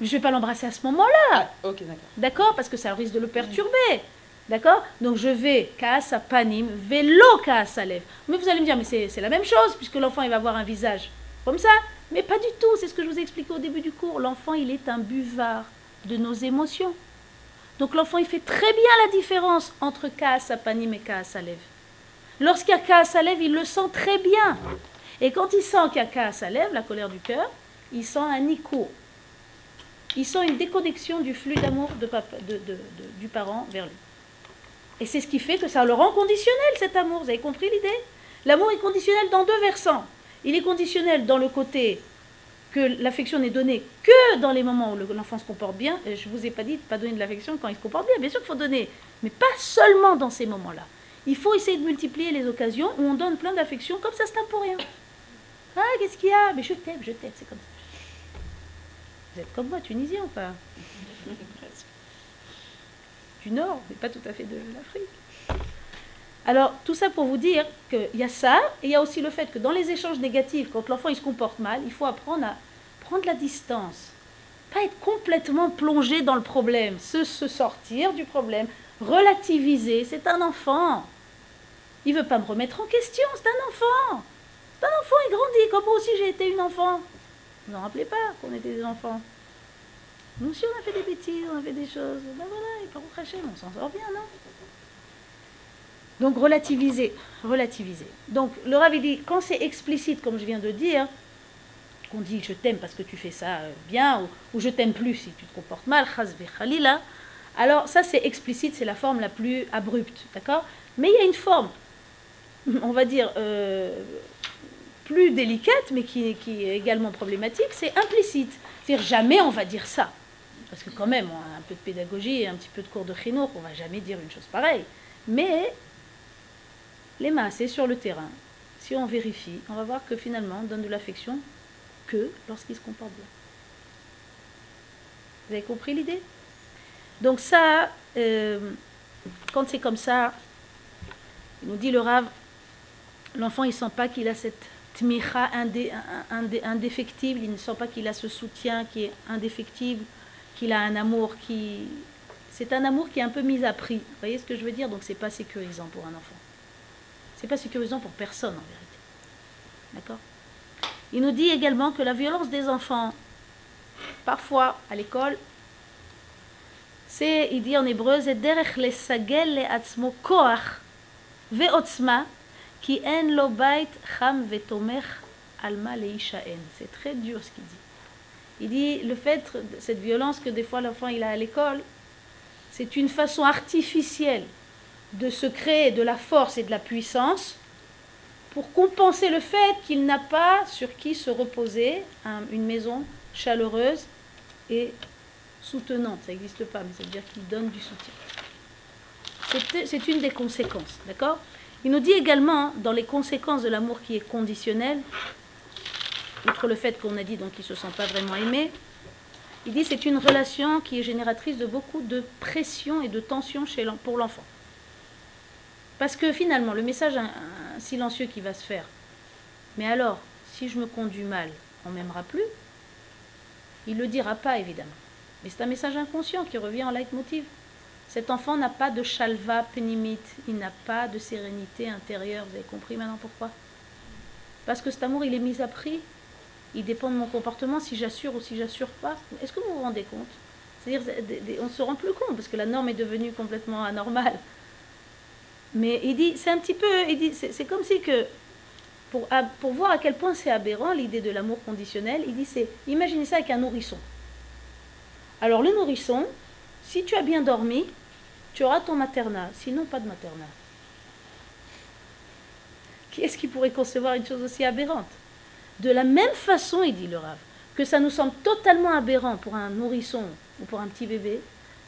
Je vais pas l'embrasser à ce moment-là. Ah, ok, d'accord. D'accord? Parce que ça risque de le perturber. D'accord? Donc je vais, à panim, vélo à lèvres. Mais vous allez me dire, mais c'est c'est la même chose, puisque l'enfant il va avoir un visage comme ça. Mais pas du tout, c'est ce que je vous ai expliqué au début du cours. L'enfant il est un buvard de nos émotions. Donc l'enfant il fait très bien la différence entre à panim et lèvres. Lorsqu'il y a lèvres, il le sent très bien. Et quand il sent qu'il y a lèvres, la colère du cœur, il sent un nico. Il sent une déconnexion du flux d'amour du parent vers lui. Et c'est ce qui fait que ça le rend conditionnel, cet amour. Vous avez compris l'idée? L'amour est conditionnel dans deux versants. Il est conditionnel dans le côté que l'affection n'est donnée que dans les moments où l'enfant se comporte bien. Je ne vous ai pas dit de ne pas donner de l'affection quand il se comporte bien. Bien sûr qu'il faut donner, mais pas seulement dans ces moments-là. Il faut essayer de multiplier les occasions où on donne plein d'affection, comme ça c'est un pour rien. Ah, qu'est-ce qu'il y a? Mais je t'aime, je t'aime, c'est comme ça. Vous êtes comme moi, tunisien ou pas? Du Nord, mais pas tout à fait de l'Afrique. Alors, tout ça pour vous dire qu'il y a ça, et il y a aussi le fait que dans les échanges négatifs, quand l'enfant il se comporte mal, il faut apprendre à prendre la distance. Pas être complètement plongé dans le problème, se, sortir du problème, relativiser. C'est un enfant. Il ne veut pas me remettre en question, c'est un enfant. C'est un enfant, il grandit, comme moi aussi j'ai été une enfant. Vous n'en rappelez pas qu'on était des enfants? Nous aussi on a fait des bêtises, on a fait des choses. Ben voilà, et par contre on s'en sort bien, non? Donc relativiser, relativiser. Donc le Rav dit, quand c'est explicite, comme je viens de dire, qu'on dit je t'aime parce que tu fais ça bien, ou, je t'aime plus si tu te comportes mal, khalila, alors ça c'est explicite, c'est la forme la plus abrupte, d'accord? Mais il y a une forme, on va dire, euh, plus délicate, mais qui, est également problématique, c'est implicite. C'est-à-dire jamais on va dire ça. Parce que quand même, on a un peu de pédagogie et un petit peu de cours de chinois, on va jamais dire une chose pareille. Mais les massés sur le terrain, si on vérifie, on va voir que finalement, on donne de l'affection que lorsqu'il se comporte bien. Vous avez compris l'idée? Donc ça, euh, quand c'est comme ça, il nous dit le Rav, l'enfant il sent pas qu'il a cette tmicha indé, indé, indéfectible, il ne sent pas qu'il a ce soutien qui est indéfectible, qu'il a un amour qui... C'est un amour qui est un peu mis à prix. Vous voyez ce que je veux dire? Donc c'est pas sécurisant pour un enfant. C'est pas sécurisant pour personne en vérité. D'accord? Il nous dit également que la violence des enfants, parfois à l'école, c'est, il dit en hébreu, c'est derech le sagel le atzmo koach ve'otzma ki en lo bait cham alma leishaen. C'est très dur ce qu'il dit. Il dit le fait, cette violence que des fois l'enfant il a à l'école, c'est une façon artificielle de se créer de la force et de la puissance pour compenser le fait qu'il n'a pas sur qui se reposer, un, une maison chaleureuse et soutenante. Ça n'existe pas, mais ça veut dire qu'il donne du soutien. C'est une des conséquences, d'accord? Il nous dit également, dans les conséquences de l'amour qui est conditionnel, outre le fait qu'on a dit qu'il ne se sent pas vraiment aimé, il dit c'est une relation qui est génératrice de beaucoup de pression et de tension pour l'enfant. Parce que finalement, le message silencieux qui va se faire, mais alors, si je me conduis mal, on m'aimera plus? Il ne le dira pas, évidemment. Mais c'est un message inconscient qui revient en leitmotiv. Cet enfant n'a pas de chalva pénimite, il n'a pas de sérénité intérieure. Vous avez compris maintenant pourquoi? Parce que cet amour, il est mis à prix. Il dépend de mon comportement, si j'assure ou si j'assure pas. Est-ce que vous vous rendez compte? C'est-à-dire, on ne se rend plus compte, parce que la norme est devenue complètement anormale. Mais il dit, c'est un petit peu, il dit, c'est comme si que, pour, voir à quel point c'est aberrant l'idée de l'amour conditionnel, il dit, c'est, imaginez ça avec un nourrisson. Alors le nourrisson, si tu as bien dormi, tu auras ton maternat, sinon pas de maternat. Qui est-ce qui pourrait concevoir une chose aussi aberrante? De la même façon, il dit le Rav, que ça nous semble totalement aberrant pour un nourrisson ou pour un petit bébé,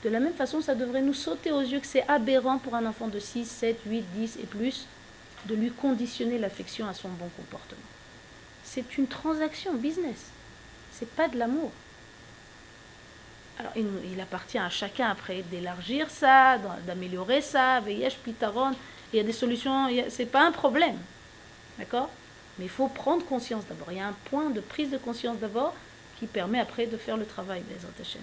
de la même façon, ça devrait nous sauter aux yeux que c'est aberrant pour un enfant de 6, 7, 8, 10 et plus de lui conditionner l'affection à son bon comportement. C'est une transaction business. C'est pas de l'amour. Alors, il, appartient à chacun après d'élargir ça, d'améliorer ça, veyesh, pitaron. Il y a des solutions, c'est pas un problème. D'accord? Mais il faut prendre conscience d'abord. Il y a un point de prise de conscience d'abord qui permet après de faire le travail des Antachènes.